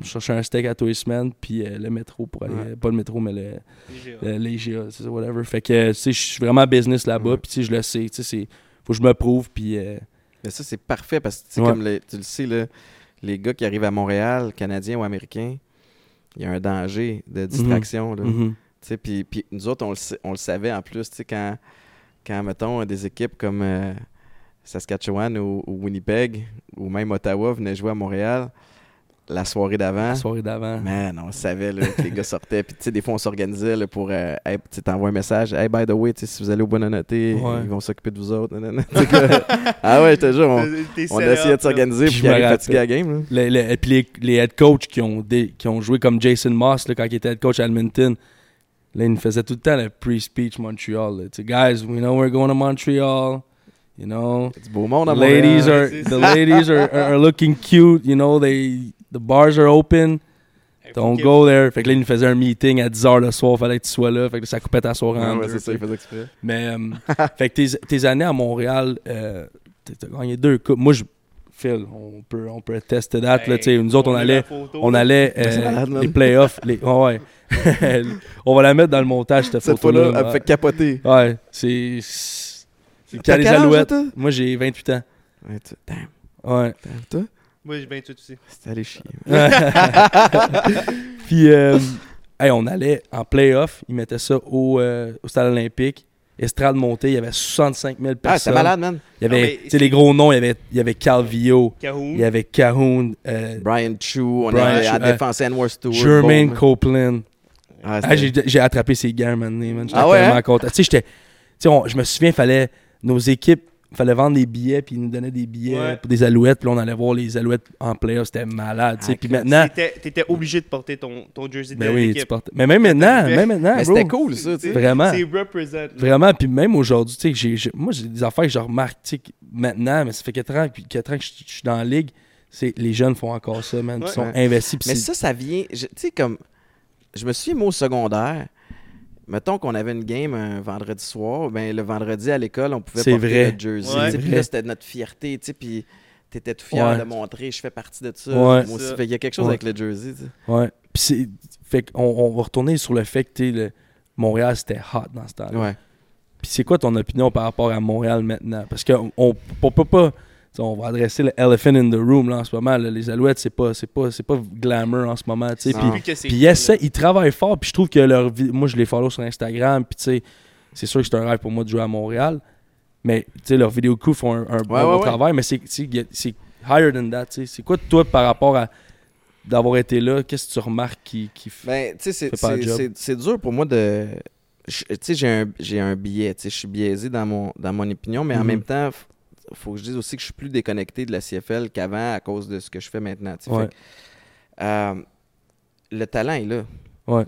Je cherchais un steak à tous les semaines, puis euh, le métro pour aller. Ouais. Pas le métro, mais le, IGA. le- l'IGA, c'est whatever. Fait que, tu sais, je suis vraiment business là-bas, Ouais. puis tu sais, je le sais. Tu sais, faut que je me prouve, puis. euh, Mais ça, c'est parfait parce que, Ouais. comme le- tu le sais, là, les gars qui arrivent à Montréal, Canadiens ou Américains, il y a un danger de distraction. là. mhm. Tu sais, Puis, puis nous autres, on le, sa- on le savait en plus, tu sais, quand, quand, mettons, des équipes comme euh, Saskatchewan ou, ou Winnipeg ou même Ottawa venaient jouer à Montréal, la soirée d'avant, La soirée d'avant. man, on savait là, que les gars sortaient. (laughs) Puis, tu sais, des fois, on s'organisait là, pour. euh, hey, tu sais, t'envoies un message. Hey, by the way, si vous allez au Bonanoté, Ouais. ils vont s'occuper de vous autres. (laughs) ah ouais, je te jure, on, on essayait de s'organiser Puis puis je me arrive fatigué à la game. Là. Le- le- et puis les, les head coachs qui ont, qui ont joué comme Jason Moss là, quand il était head coach à Edmonton, là, il nous faisait tout le temps le pre-speech Montreal. Tu Guys, we know we're going to Montreal. You know, C'est du beau monde à ladies Montréal. are C'est the ladies are, are, are looking cute. You know, they the bars are open. Don't go there. Fait que là, il nous faisait un meeting à 10h le soir. Fallait que tu sois là. Fait que ça coupait ta soirée Ouais, en ouais, deux, ça, il faisait exprès. Mais, euh, (laughs) fait que tes, tes années à Montréal, euh, t'as gagné deux coupes. Moi, je, Phil, on peut, on peut attester that. Hey, là, tu sais, nous autres, on allait, photo, on allait euh, malade, les playoffs. Les, ouais, ouais. (laughs) on va la mettre dans le montage, cette, Cette photo-là. elle me fait capoter. Ouais, c'est. C'est T'as les alouettes. Moi, j'ai 28 ans. Ouais, tu- Damn, Ouais. damn, toi? Moi, j'ai 28 aussi. C'est allé chier. (laughs) Puis, euh, hey, on allait en playoff. Ils mettaient ça au, euh, au stade olympique. Estrade montée, il y avait 65 000 personnes. Ah, c'est malade, man. Il y avait, mais tu sais, les gros noms, il y avait, il y avait Calvillo, Cahoon. il y avait Cahoon, euh, Brian Chu, on Brian avait en euh, défense Anwar Stewart. Jermaine Bowman. Copeland. Ah, Ah, c'était- j'ai j'ai attrapé ses gants, man. man. J'étais Ah ouais, tellement hein? content. Tu sais, je me souviens, fallait. Nos équipes, fallait vendre des billets, puis ils nous donnaient des billets Ouais. pour des alouettes, puis on allait voir les alouettes en playoff. C'était malade, tu sais. Ah, Puis que- maintenant. T'étais obligé de porter ton, ton jersey de Ben oui, tu portes. Mais même maintenant, même maintenant, c'était cool, ça, tu sais. Vraiment. C'est represent. Vraiment, puis même aujourd'hui, tu sais, moi, j'ai des affaires que je remarque, tu sais, que maintenant, mais ça fait 4 ans, puis 4 ans que je je suis dans la ligue, c'est les jeunes font encore ça, man. Ils sont Ouais. investis, Mais ça, ça vient. je- Tu sais, comme. Je me souviens, moi, au secondaire, mettons qu'on avait une game un vendredi soir, ben le vendredi à l'école, on pouvait porter vrai. notre jersey. Ouais. Puis vrai. là, c'était notre fierté, tu sais, puis t'étais tout fier Ouais. de montrer, je fais partie de ça. Ouais. Moi aussi. qu'il y a quelque chose Ouais. avec le jersey, tu sais. Ouais. Puis c'est. Fait qu'on on va retourner sur le fait que, tu sais, le- Montréal, c'était hot dans ce temps-là. Ouais. Puis c'est quoi ton opinion par rapport à Montréal maintenant? Parce qu'on on, on peut pas. On va adresser le elephant in the room là, en ce moment. là. Les Alouettes, c'est pas, c'est pas, c'est pas glamour en ce moment. tu sais. C'est Puis ils essaient, ils travaillent fort. Puis je trouve que leur vie, moi je les follow sur Instagram. Puis tu sais, c'est sûr que c'est un rêve pour moi de jouer à Montréal. Mais tu sais, leurs vidéo crew font un, un bon, ouais, bon ouais. travail. Mais c'est, higher than that. tu sais. C'est quoi toi par rapport à d'avoir été là Qu'est-ce que tu remarques qui, qui Ben, tu sais, c'est- Fais pas le c'est- job? c'est c'est dur pour moi de. je- Tu sais, j'ai un, sais, je suis biaisé dans mon, dans mon opinion, mais en Mhm. même temps, faut que je dise aussi que je suis plus déconnecté de la CFL qu'avant à cause de ce que je fais maintenant. Ouais. Fait euh, le talent est là. Ouais.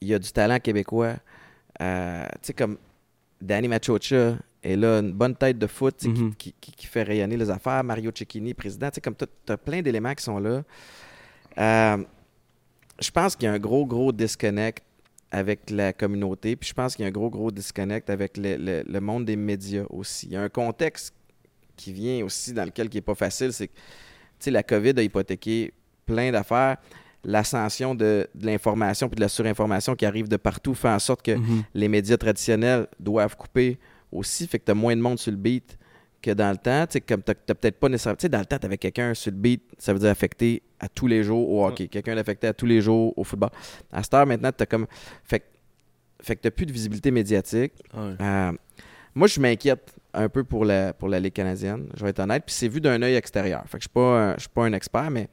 Il y a du talent québécois. Euh, tu sais, comme Danny Machocha est là, une bonne tête de foot sais, qui- qui, qui- qui fait rayonner les affaires. Mario Cecchini, président. Tu sais, comme tu as plein d'éléments qui sont là. Euh, je pense qu'il y a un gros, gros disconnect avec la communauté. Puis je pense qu'il y a un gros, gros disconnect avec le, le- le monde des médias aussi. Il y a un contexte qui vient aussi dans lequel qui n'est pas facile. C'est que la COVID a hypothéqué plein d'affaires. L'ascension de, de l'information puis de la surinformation qui arrive de partout fait en sorte que Mhm. les médias traditionnels doivent couper aussi. Fait que tu as moins de monde sur le beat que dans le temps. Tu sais, comme tu n'as peut-être pas nécessairement. Tu sais, dans le temps, tu avais quelqu'un sur le beat, ça veut dire affecté à tous les jours au hockey. Quelqu'un d'affecté à tous les jours au football. À cette heure, maintenant, tu as comme. Fait, que- fait que tu plus de visibilité médiatique. Euh, moi, je m'inquiète un peu pour la, pour la Ligue canadienne, je vais être honnête. Puis c'est vu d'un œil extérieur. Fait que je ne suis, pas un- je suis pas un expert, mais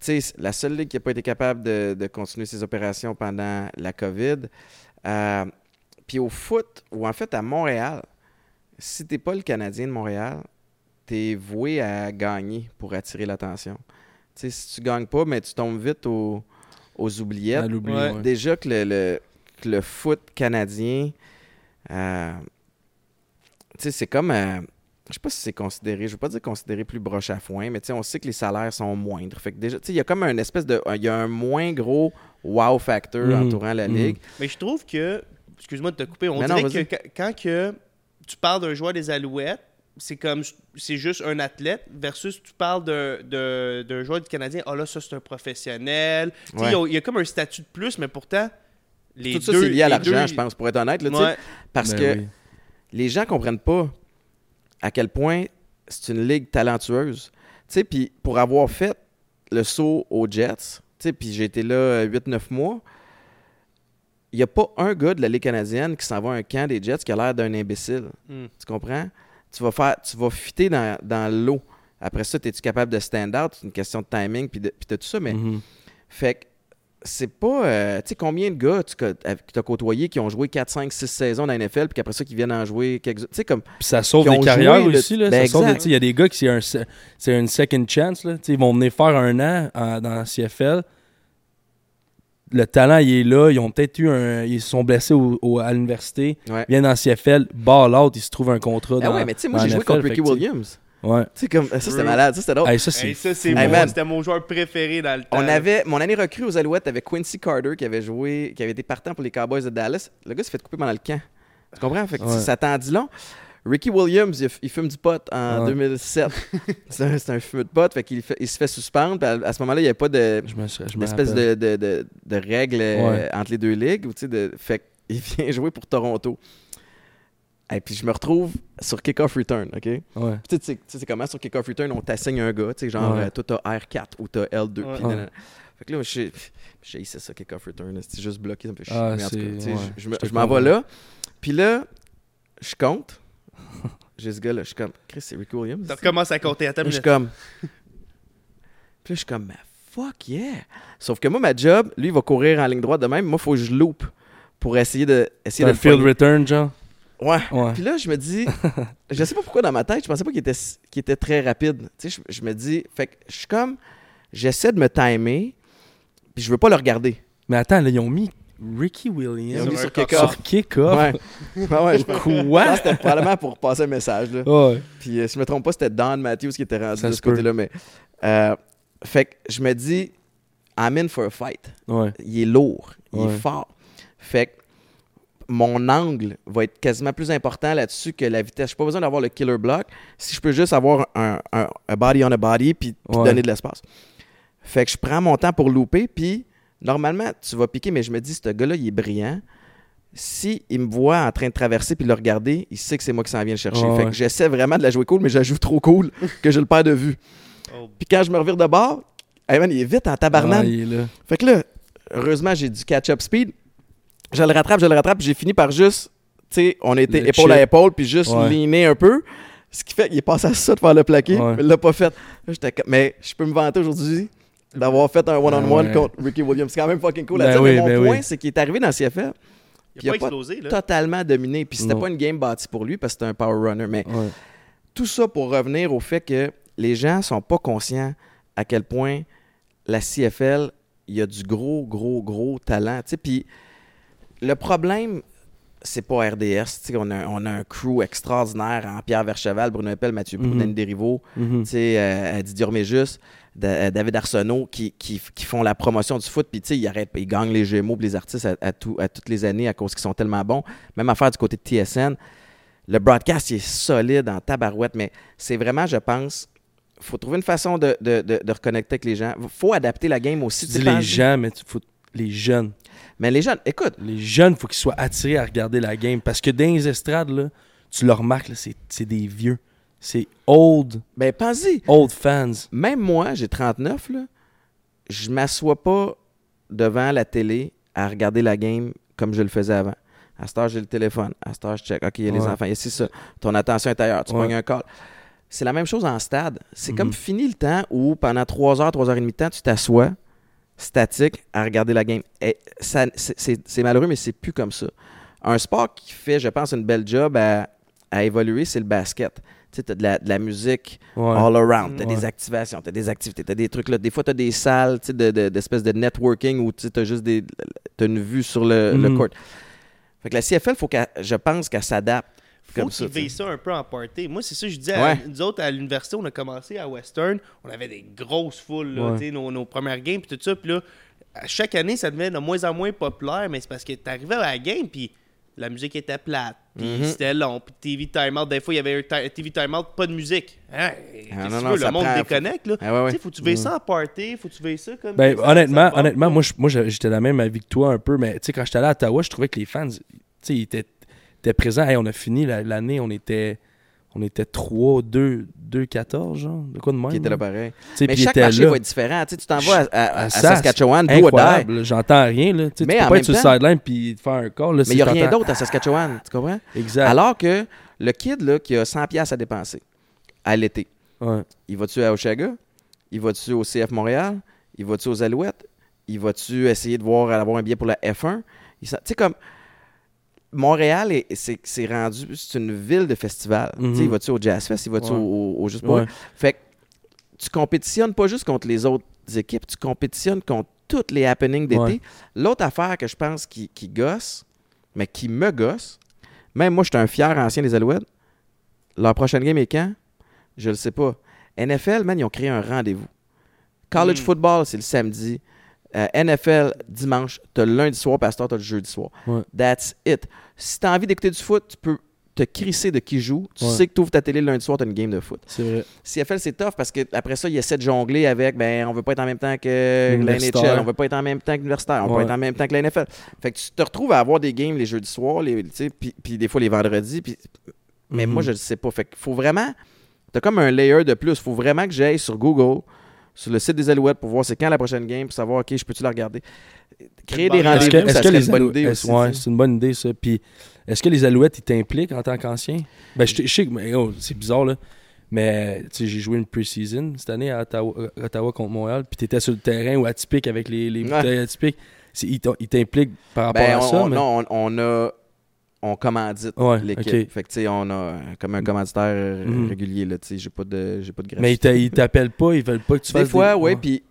tu sais, la seule ligue qui n'a pas été capable de, de continuer ses opérations pendant la COVID. euh, puis au foot, ou en fait à Montréal, si tu n'es pas le Canadien de Montréal, tu es voué à gagner pour attirer l'attention. Tu sais, si tu gagnes pas, mais tu tombes vite aux, aux oubliettes. Ouais. Déjà que le, le- que le foot canadien, euh, sais, c'est comme. euh, je sais pas si c'est considéré, je veux pas dire considéré plus broche à foin, mais tu sais, on sait que les salaires sont moindres. Fait que déjà, tu sais, il y a comme un espèce de. Il y a un moins gros wow factor Mhm. entourant la Mhm. ligue. Mais je trouve que, excuse-moi de te couper, on Mais non, dirait que quand- que tu parles d'un joueur des Alouettes, c'est comme c'est juste un athlète versus tu parles d'un- joueur du Canadien, ah là ça c'est un professionnel. Tu sais, Ouais. Il y a- il y, a comme un statut de plus, mais pourtant les Tout ça, deux- c'est lié à les l'argent, deux- je pense, pour être honnête. Là. Ouais. Parce Ben que oui. Les gens comprennent pas à quel point c'est une ligue talentueuse. Tu sais, puis pour avoir fait le saut aux Jets, tu sais, puis j'ai été là 8-9 mois, il n'y a pas un gars de la Ligue canadienne qui s'en va à un camp des Jets qui a l'air d'un imbécile. Hmm. Tu comprends? Tu vas faire, tu vas fitter dans, dans l'eau. Après ça, es-tu capable de stand out? C'est une question de timing puis de, tout ça, mais Mhm. fait que c'est pas. euh, tu sais, combien de gars tu as côtoyé qui ont joué 4, 5, 6 saisons dans la NFL, puis qu'après ça, qui viennent en jouer quelques. Tu sais, comme. Puis ça sauve des carrières le- aussi. Là. Ben, Il y a des gars qui c'est un se- c'est une second chance. Là. Ils vont venir faire un an en- dans la CFL. Le talent, il est là. Ils ont peut-être eu un. Ils se sont blessés au- au- à l'université. Ouais. Ils viennent dans la CFL, ball out, ils se trouvent un contrat. Ah ouais, mais tu sais, moi, j'ai joué NFL, contre Ricky Williams. Ouais. Tu sais, comme. Ça, c'était malade. Ça, c'était drôle. Hey, ça, c'est Hey, ça, fou, c'est Hey, moi, man. c'était mon joueur préféré dans le temps. On avait. Mon année recrue aux Alouettes avec Quincy Carter qui avait joué. qui avait été partant pour les Cowboys de Dallas. Le gars s'est fait couper pendant le camp. Tu comprends? Fait que Ouais. ça t'en dit long. Ricky Williams, il, fume du pot en Ouais. 2007. (laughs) c'est un, un fumeur de pot, fait qu'il fait- il se fait suspendre. puis à, à ce moment-là, il n'y avait pas de, d'espèce de, de, de, de règles euh, Ouais. entre les deux ligues. ou tu sais, De, fait qu'il (laughs) vient jouer pour Toronto. Et puis je me retrouve sur Kickoff Return, OK? Ouais. tu sais, c'est comment sur Kickoff Return, on t'assigne un gars, tu sais, genre, Ouais. euh, toi t'as R4 ou t'as L2. Ouais. puis Ouais. Fait que là, j'ai essayé ça, Kickoff Return. C'est juste bloqué, ça me fait chier. Ah, Mais en tout cas, c'est- tu sais, ouais. je- m'en vais là. Puis là, je compte. (laughs) J'ai ce gars-là, je suis comme, Chris, c'est Ricky Williams. Tu recommences à compter à ta Là, je suis comme. (laughs) Puis là, je suis comme, mais fuck yeah. Sauf que moi, ma job, lui, il va courir en ligne droite de même. Moi, il faut que je loupe pour essayer de, essayer de un field return, genre? Ouais. Ouais. Puis là, je me dis, (laughs) je sais pas pourquoi dans ma tête, je pensais pas qu'il était, qu'il était très rapide. Tu sais, je, je me dis, fait que je suis comme, j'essaie de me timer, puis je veux pas le regarder. Mais attends, là, ils ont mis Ricky Ils Williams ont mis sur kick-off. sur kick-off? Ouais. Ouais, (laughs) ouais, je Quoi? que c'était probablement pour passer un message. Là. Ouais. Puis euh, si je me trompe pas, c'était Don Matthews qui était rendu Ça de ce côté-là. Mais, euh, fait que je me dis, I'm in for a fight. Ouais. Il est lourd, il est fort. Fait que mon angle va être quasiment plus important là-dessus que la vitesse. Je n'ai pas besoin d'avoir le killer block si je peux juste avoir un, un- un body on a body puis, puis Ouais. donner de l'espace. Fait que je prends mon temps pour louper, puis normalement, tu vas piquer, mais je me dis, ce gars-là, il est brillant. Si il me voit en train de traverser puis le regarder, il sait que c'est moi qui s'en viens le chercher. Ouais, fait ouais. que j'essaie vraiment de la jouer cool, mais je la joue trop cool (laughs) que je le perds de vue. Oh. Puis quand je me revire de bord, hey man, il est vite en tabarnak. Ah. Fait que là, heureusement, j'ai du catch-up speed. Je le rattrape, je le rattrape, puis j'ai fini par juste, tu sais, on était Le épaule à épaule, puis juste Ouais. leaner un peu. Ce qui fait qu'il est passé à ça de faire le plaqué, Ouais. mais il l'a pas fait. Mais je peux me vanter aujourd'hui d'avoir fait un one-on-one Ouais. contre Ricky Williams. C'est quand même fucking cool à Ben dire. oui, mais mon ben point, oui. c'est qu'il est arrivé dans le CFL, Il Puis a il pas explosé, là. totalement dominé, puis c'était pas une game bâtie pour lui, parce que c'était un power runner. Mais Ouais. tout ça pour revenir au fait que les gens sont pas conscients à quel point la CFL, il y a du gros, gros, gros talent. tu sais. Puis le problème, c'est pas RDS. On a, on a un crew extraordinaire en Pierre Vercheval, Bruno Appel, Mathieu sais, euh, Didier Orméjus, euh, David Arsenault, qui, qui, qui font la promotion du foot. Puis, tu sais, ils, arrêtent- ils gagnent les Gémeaux, les artistes à, à tout- à toutes les années à cause qu'ils sont tellement bons. Même affaire du côté de TSN. Le broadcast, il est solide en tabarouette, mais c'est vraiment, je pense, faut trouver une façon de, de, de- de reconnecter avec les gens. faut adapter la game aussi. Dis les gens, mais tu faut les jeunes. Mais les jeunes, écoute, Les jeunes, faut qu'ils soient attirés à regarder la game. Parce que dans les estrades, là, tu le remarques, c'est c'est des vieux. C'est old, ben pense-y. old fans. Même moi, j'ai 39, là, je m'assois pas devant la télé à regarder la game comme je le faisais avant. À cette heure, j'ai le téléphone. À cette heure, je check. OK, il y a les enfants. Ici, ça. Ton attention est ailleurs. Tu Ouais. pognes un call. C'est la même chose en stade. C'est Mhm. comme fini le temps où pendant 3 heures, 3 heures et demie de temps, tu t'assois statique à regarder la game. Et ça- c'est- malheureux, mais c'est plus comme ça. Un sport qui fait, je pense, une belle job à, à évoluer, c'est le basket. Tu sais, tu as de la, de la musique Ouais. all around. Tu as Ouais. des activations, tu as des activités, tu as des trucs là. Des fois, tu as des salles tu sais, de- de- d'espèces de, networking où tu as juste des, t'as une vue sur le, le Mhm. court. Fait que la CFL, faut je pense qu'elle s'adapte. Faut comme ça, ça un peu en party. Moi, c'est ça que je disais. à- nous autres, à l'université, on a commencé à Western. On avait des grosses foules, là, Ouais. nos, nos premières games, puis tout ça. Puis là, à chaque année, ça devenait de moins en moins populaire, mais c'est parce que t'arrivais à la game, puis la musique était plate, puis Mhm. c'était long, puis TV timeout. Des fois, il y avait un TV timeout, pas de musique. Hein? Ah, que non, non, ça Le monde prend- déconnecte, là. Ah ouais, ouais. Faut que tu veilles ça en party, faut que tu veilles ça comme... Ben, ça- honnêtement, ça honnêtement moi, j'étais la même avec toi un peu, mais tu sais, quand j'étais allé à Ottawa, je trouvais que les fans, tu sais, ils étaient, étaient présents. Hey, on a fini la- l'année, on était, on était 3, 2, 2, 14, genre, de quoi de même. Qui était là pareil. Mais chaque marché là. va être différent. Tu t'en vas à, à- à À Sask, Saskatchewan. Incroyable, j'entends rien. Là. Mais tu peux pas être sur le sideline puis faire un call. Là, Mais il n'y a rien d'autre à Saskatchewan, tu comprends? Exact. Alors que le kid là, qui a 100$ piastres à dépenser à l'été, Ouais. il va-tu à Oshaga? Il va-tu au CF Montréal? Il va-tu aux Alouettes? Il va-tu essayer de voir avoir un billet pour la F1? Il s'en- Tu sais, comme Montréal, est- c'est c'est rendu, c'est une ville de festival. Tu sais, Mhm. Il va-tu au Jazz Fest? Il va-tu Ouais. au, au- Juste pour Ouais. Fait que tu compétitionnes pas juste contre les autres équipes, tu compétitionnes contre toutes les happenings d'été. Ouais. L'autre affaire que je pense qui, qui gosse, mais qui me gosse, même moi, je suis un fier ancien des Alouettes. Leur prochaine game est quand? Je le sais pas. NFL, man, ils ont créé un rendez-vous. College Mm. football, c'est le samedi. Euh, NFL, dimanche. T'as le lundi soir, pasteur, t'as le jeudi soir. Ouais. That's it. Si t'as envie d'écouter du foot, tu peux te crisser de qui joue. Tu Ouais. sais que tu ouvres ta télé le lundi soir, t'as une game de foot. C'est vrai. CFL, c'est tough parce que après ça, il essaie de jongler avec ben, on veut pas être en même temps que la. NHL, on veut pas être en même temps que l'universitaire, on veut Ouais. pas être en même temps que la NFL. Fait que tu te retrouves à avoir des games les jeudis soirs, puis puis des fois les vendredis, mais Mhm. moi je le sais pas. Fait qu'il faut vraiment t'as comme un layer de plus, faut vraiment que j'aille sur Google sur le site des Alouettes pour voir c'est quand la prochaine game pour savoir OK, je peux-tu la regarder. Créer des rendez-vous, les une bonne idée aussi. ouais, c'est une bonne idée, ça. Puis, est-ce que les Alouettes, ils t'impliquent en tant qu'ancien? Ben, je, je sais que oh, c'est bizarre, là. Mais tu sais, j'ai joué une pre-season cette année à Ottawa, euh, Ottawa contre Montréal. Puis t'étais sur le terrain ou atypique avec les, les Ouais. bouteilles atypiques. C'est- ils t'impliquent par rapport Ben, à on, ça. on- mais- non, on, on a. On commandite Ouais, l'équipe. Fait que, tu sais, on a comme un commanditaire Mhm. régulier, là. Tu sais, j'ai pas de, j'ai pas de gratuité. Mais ils t'a- ils t'appellent pas, ils veulent pas que tu fasses Des fois, oui, puis.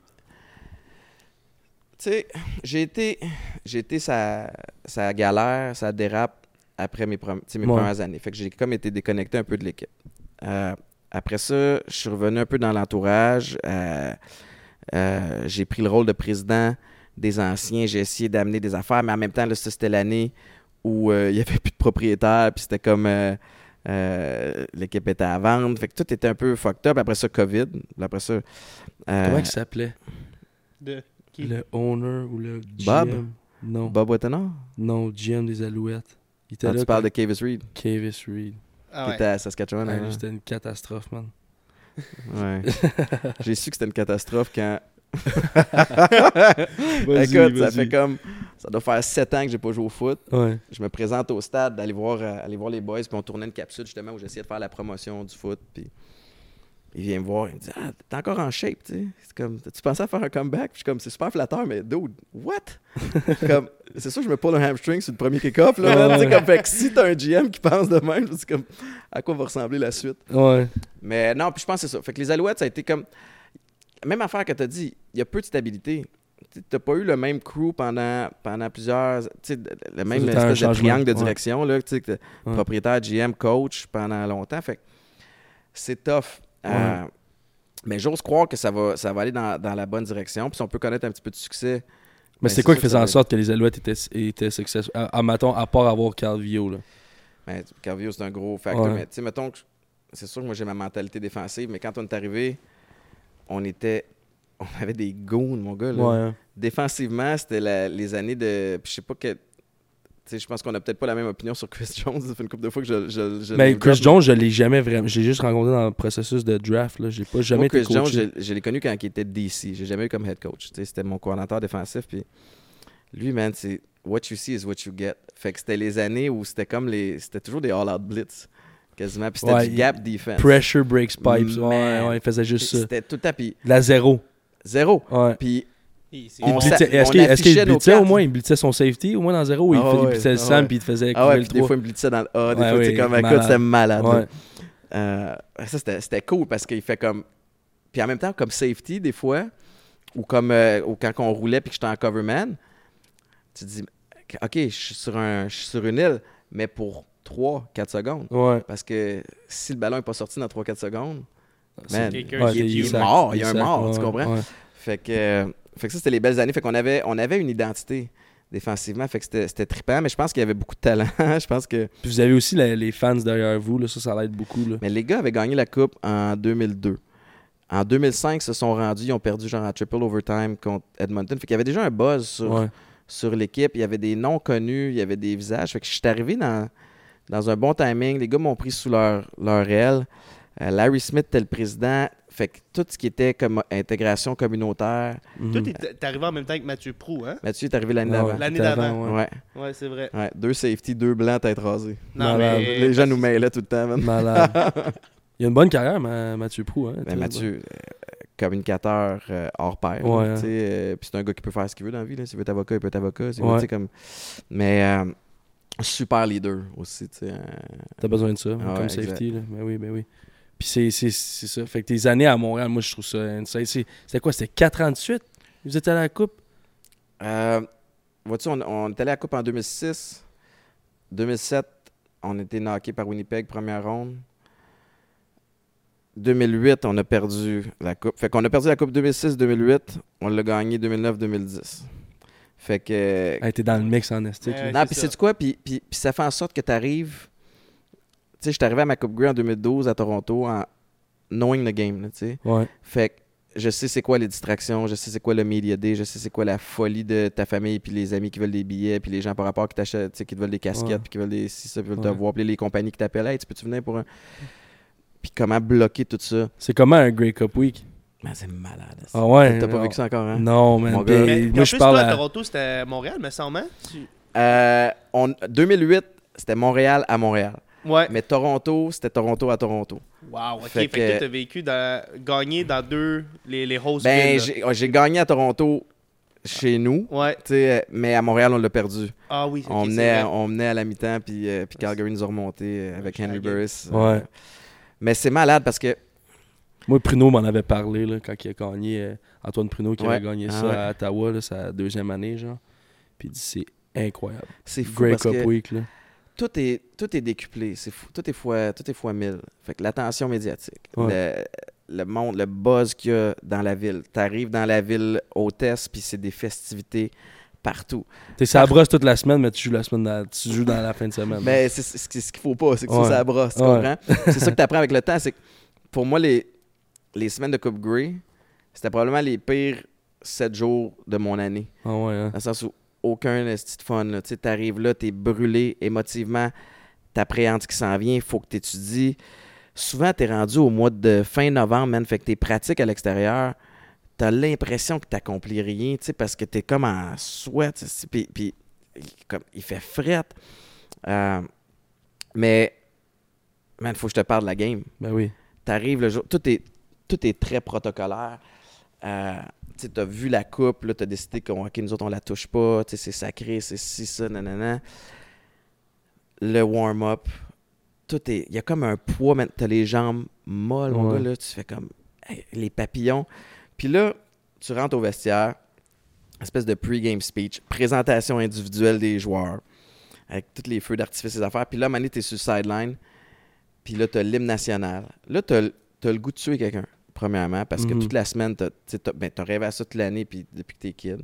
Tu sais, j'ai été. J'ai été sa, sa galère, sa dérape après mes, prom- tu sais, mes Ouais. premières années. Fait que j'ai comme été déconnecté un peu de l'équipe. Euh, après ça, je suis revenu un peu dans l'entourage. Euh, euh, j'ai pris le rôle de président des anciens. J'ai essayé d'amener des affaires, mais en même temps, là, ça, c'était l'année où euh, il n'y avait plus de propriétaire, puis c'était comme. euh, euh, l'équipe était à vendre. Fait que tout était un peu fucked up. Après ça, COVID. Après ça. euh, Comment il s'appelait? De qui? Le owner ou le GM Bob? Non, Bob Wattenor? non, GM des Alouettes. Il était Quand là tu parles de Cavis Reed, Cavis Reed. Ah qui ouais. était à Saskatchewan. Ouais, avant. lui, C'était une catastrophe, man. Ouais. (laughs) J'ai su que c'était une catastrophe quand. (laughs) Vas-y, Écoute, ça fait comme. Ça doit faire sept ans que j'ai pas joué au foot. Ouais. Je me présente au stade d'aller voir, euh, aller voir les boys, puis on tournait une capsule justement où j'essayais de faire la promotion du foot. Puis il vient me voir, il me dit Ah, t'es encore en shape, tu sais. C'est comme, tu pensais à faire un comeback? Puis je suis comme, c'est super flatteur, mais dude, what? (laughs) comme, c'est sûr, je me pull un hamstring sur le premier kick-off, là. man. Tu sais, comme, fait que si t'as un GM qui pense de même, c'est comme, à quoi va ressembler la suite? Ouais. Mais non, puis je pense que c'est ça. Fait que les Alouettes, ça a été comme. Même affaire que tu as dit, il y a peu de stabilité. Tu n'as pas eu le même crew pendant, pendant plusieurs. Le même espèce de triangle de Ouais. direction, là, t'as Ouais. propriétaire, GM, coach pendant longtemps. Fait c'est tough. Euh, mais j'ose croire que ça va, ça va aller dans, dans la bonne direction. Puis si on peut connaître un petit peu de succès. Mais ben, c'est quoi qui faisait en sorte que les Alouettes étaient, étaient successful? À, à, mettons, à part avoir Calvio, là? Ben, Carvio, c'est un gros facteur. Mais tu sais, mettons c'est sûr que moi j'ai ma mentalité défensive, mais quand on est arrivé, on était. On avait des goons, mon gars. Là. Ouais. Défensivement, c'était la- les années de. puis Je sais pas que. Je pense qu'on a peut-être pas la même opinion sur Chris (laughs) Jones. Ça fait une couple de fois que je. je, je Mais Chris. Jones, je l'ai jamais vraiment. J'ai juste rencontré dans le processus de draft, là. J'ai pas jamais Moi, été Chris Jones, je, je l'ai connu quand il était DC. J'ai jamais eu comme head coach. C'était mon coordinateur défensif. Puis lui, man, c'est what you see is what you get. Fait que c'était les années où c'était comme les. C'était toujours des all-out blitz. Quasiment. Puis c'était Ouais, du gap defense. Pressure breaks pipes. Ouais, Man. ouais, il faisait juste ça. C'était tout. Puis La zéro. Zéro. Ouais. Puis Est-ce qu'il affichait nos blitzait au moins? Il blitzait son safety au moins dans zéro ou il, Ah il ouais, blitzait le ah Sam puis il te faisait Ah courir ouais, le puis des 3. fois, il me blitzait dans le A. Des Ouais, fois, tu sais, oui, comme, écoute, malade. c'était malade. Ouais. Euh, ça, c'était c'était cool parce qu'il fait comme. Puis en même temps, comme safety, des fois, ou comme euh, ou quand on roulait puis que j'étais en coverman, tu te dis, OK, je suis sur, un, je suis sur une île, mais pour 3-4 secondes. Ouais. Parce que si le ballon n'est pas sorti dans 3-4 sequemes, C'est- man, quelqu'un Ouais, qui est il est mort, il y a un mort, tu comprends? ouais. Fait que, euh, fait que ça, c'était les belles années. Fait qu'on avait, on avait une identité défensivement. Fait que c'était c'était trippant, mais je pense qu'il y avait beaucoup de talent. (laughs) je pense que. Puis vous avez aussi la- les fans derrière vous, là, ça, ça l'aide beaucoup. Là. Mais les gars avaient gagné la Coupe en 2002. En 2005, ils se sont rendus, ils ont perdu genre en triple overtime contre Edmonton. Fait qu'il y avait déjà un buzz sur, Ouais. sur l'équipe. Il y avait des noms connus, il y avait des visages. Fait que je suis arrivé dans, dans un bon timing. Les gars m'ont pris sous leur, leur aile. Euh, Larry Smith était le président. Fait que tout ce qui était comme intégration communautaire. Mhm. Toi, t'es t'es arrivé en même temps que Mathieu Prou, hein? Mathieu est arrivé l'année ouais, d'avant. L'année d'avant. ouais. Ouais, Ouais, c'est vrai. ouais. Deux safety, deux blancs, tête rasée. Non, Malade. mais. Les gens nous mêlaient tout le temps, man. Malade. (laughs) Il a une bonne carrière, ma- Mathieu Prou. Hein, Ben, Mathieu, euh, communicateur euh, hors pair. Ouais, hein. tu sais, euh, Puis c'est un gars qui peut faire ce qu'il veut dans la vie. Là. S'il veut être avocat, il peut être avocat. veut, comme... Mais euh, super leader aussi. tu sais, T'as besoin de ça, Ah comme ouais, safety. Là. Ben oui, ben oui. Puis c'est, c'est, c'est ça. Fait que tes années à Montréal, moi, je trouve ça insane. C'est, c'était quoi? C'était 4 ans de suite? Vous étiez allé à la Coupe? euh, vois-tu, on, on est allé à la Coupe en 2006. 2007, on était knocké par Winnipeg, première ronde. 2008, on a perdu la Coupe. Fait qu'on a perdu la Coupe 2006-2008. On l'a gagné 2009-2010. Fait que Elle était dans le mix en estique. Ouais. Non, c'est puis c'est quoi? Puis, puis, puis ça fait en sorte que tu arrives. Tu sais, je suis arrivé à ma Coupe Grey en 2012 à Toronto en knowing the game, tu sais. Ouais. Fait que je sais c'est quoi les distractions, je sais c'est quoi le media day, je sais c'est quoi la folie de ta famille, puis les amis qui veulent des billets, puis les gens par rapport qui t'achètent, tu sais, qui te veulent des casquettes, Ouais. puis qui veulent des si ça, puis veulent te voir, puis les compagnies qui t'appellent, hey, tu peux-tu venir pour un. Puis comment bloquer tout ça? C'est comment un Grey Cup Week? Man, c'est malade. ça. Ah ouais? T'as pas vécu ça encore, hein? Non, man. Mon Ben, gars. Mais, moi, en je parle toi, à à... Toronto, c'était à Montréal, me semble? Tu- Euh, on, 2008, c'était Montréal à Montréal. Ouais. Mais Toronto, c'était Toronto à Toronto. Wow, ok. Fait Fait, que, que- toi, t'as vécu dans, gagné dans deux, les, les host Ben, j'ai gagné à Toronto chez nous. Ouais. tu sais, mais à Montréal, on l'a perdu. Ah oui, on, c'est menait, on menait à la mi-temps, puis, euh, puis Calgary nous a remonté euh, avec Henry. Burris. Ouais. Mais c'est malade parce que Moi, Pruno m'en avait parlé là, quand il a gagné. euh, Antoine Pruno qui Ouais. avait gagné Ah ça ouais. à Ottawa, là, sa deuxième année, genre. Puis il dit c'est incroyable. c'est fou Grey parce Cup que Week, là. Tout est, tout est décuplé. C'est fou. Tout est fois, tout est fois mille. Fait que l'attention médiatique, Ouais. le, le monde, le buzz qu'il y a dans la ville. T'arrives dans la ville hôtesse, puis c'est des festivités partout. T'es ça brosse toute la semaine, mais tu joues la semaine dans, tu joues dans la fin de semaine. Mais c'est c'est- ce qu'il faut pas, c'est que Ouais. ça, ça brosse, tu Ouais. comprends? (laughs) c'est ça que tu apprends avec le temps. C'est que pour moi, les, les semaines de Coupe Grey, c'était probablement les pires sept jours de mon année. Ah ouais, hein? Dans le sens où aucun de fun. Tu sais, t'arrives là, t'es brûlé émotivement, t'appréhendes ce qui s'en vient, il faut que t'étudies. Souvent, t'es rendu au mois de fin novembre, man, fait que tes pratiques à l'extérieur, t'as l'impression que t'accomplis rien, tu sais, parce que t'es comme en sweat, tu puis, puis il- comme, il fait fret. Euh, mais, man, faut que je te parle de la game Ben oui. t'arrives le jour. Tout est, tout est très protocolaire. Euh, tu t'as vu la coupe, là, t'as décidé qu'on, OK, nous autres, on la touche pas. Tu c'est sacré, c'est ci, ça, nanana. Le warm-up, tout est. Il y a comme un poids, man, t'as les jambes molles, mon Ouais. gars, là. Tu fais comme hey, les papillons. Puis là, tu rentres au vestiaire, espèce de pre-game speech, présentation individuelle des joueurs, avec tous les feux d'artifice et affaires. Puis là, Mané, t'es sur le sideline. Puis là, t'as l'hymne national. Là, t'as t'as le goût de tuer quelqu'un, premièrement, parce que Mhm. toute la semaine, tu t'as- ben, rêvé à ça toute l'année puis depuis que t'es kid.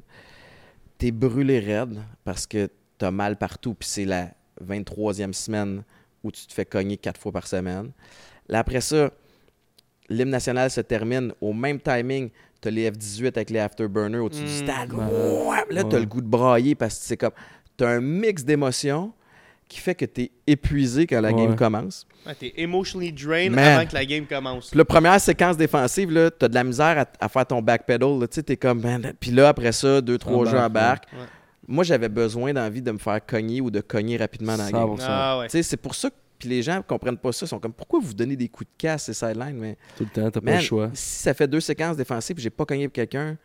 T'es brûlé raide parce que t'as mal partout, puis c'est la 23e semaine où tu te fais cogner quatre fois par semaine. Là, après ça, l'hymne national se termine au même timing. T'as les F-18 avec les Afterburners au-dessus du Mm. stade. Malade. Ouais, Là, t'as le goût de brailler parce que c'est comme... T'as un mix d'émotions qui fait que t'es épuisé quand la Ouais. game commence. Ouais, t'es emotionally drained Man. avant que la game commence. Puis la première séquence défensive, là, t'as de la misère à, à faire ton backpedal. Tu sais, t'es comme... man, Puis là, après ça, deux, trois jeux Embarque, embarquent. ouais. Moi, j'avais besoin d'envie de me faire cogner ou de cogner rapidement dans la game. 100%. Ah. Tu c'est pour ça que puis les gens comprennent pas ça. Ils sont comme, pourquoi vous donnez des coups de casse ces sidelines? Mais Tout le temps, t'as pas le choix. si ça fait deux séquences défensives et j'ai pas cogné quelqu'un,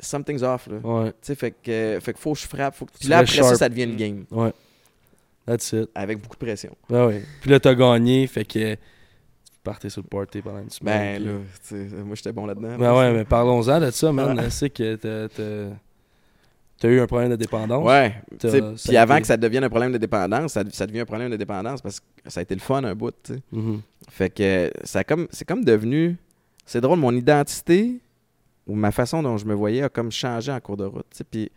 something's off. Là. Ouais, Tu sais, fait que, fait que faut que je frappe. Faut que... Puis Tu là, après ça, ça devient une game ouais. That's it. avec beaucoup de pression. Ben. Puis là, t'as gagné, fait que tu partais sur le party pendant une Ben semaine. puis- là, moi j'étais bon là-dedans. Ben ouais, mais parlons-en de ça, man. C'est que t'as- eu un problème de dépendance. Ouais. Puis avant été- que ça devienne un problème de dépendance, ça, ça devient un problème de dépendance parce que ça a été le fun un bout. Mhm. Fait que ça comme c'est comme devenu c'est drôle mon identité ou ma façon dont je me voyais a comme changé en cours de route. Puis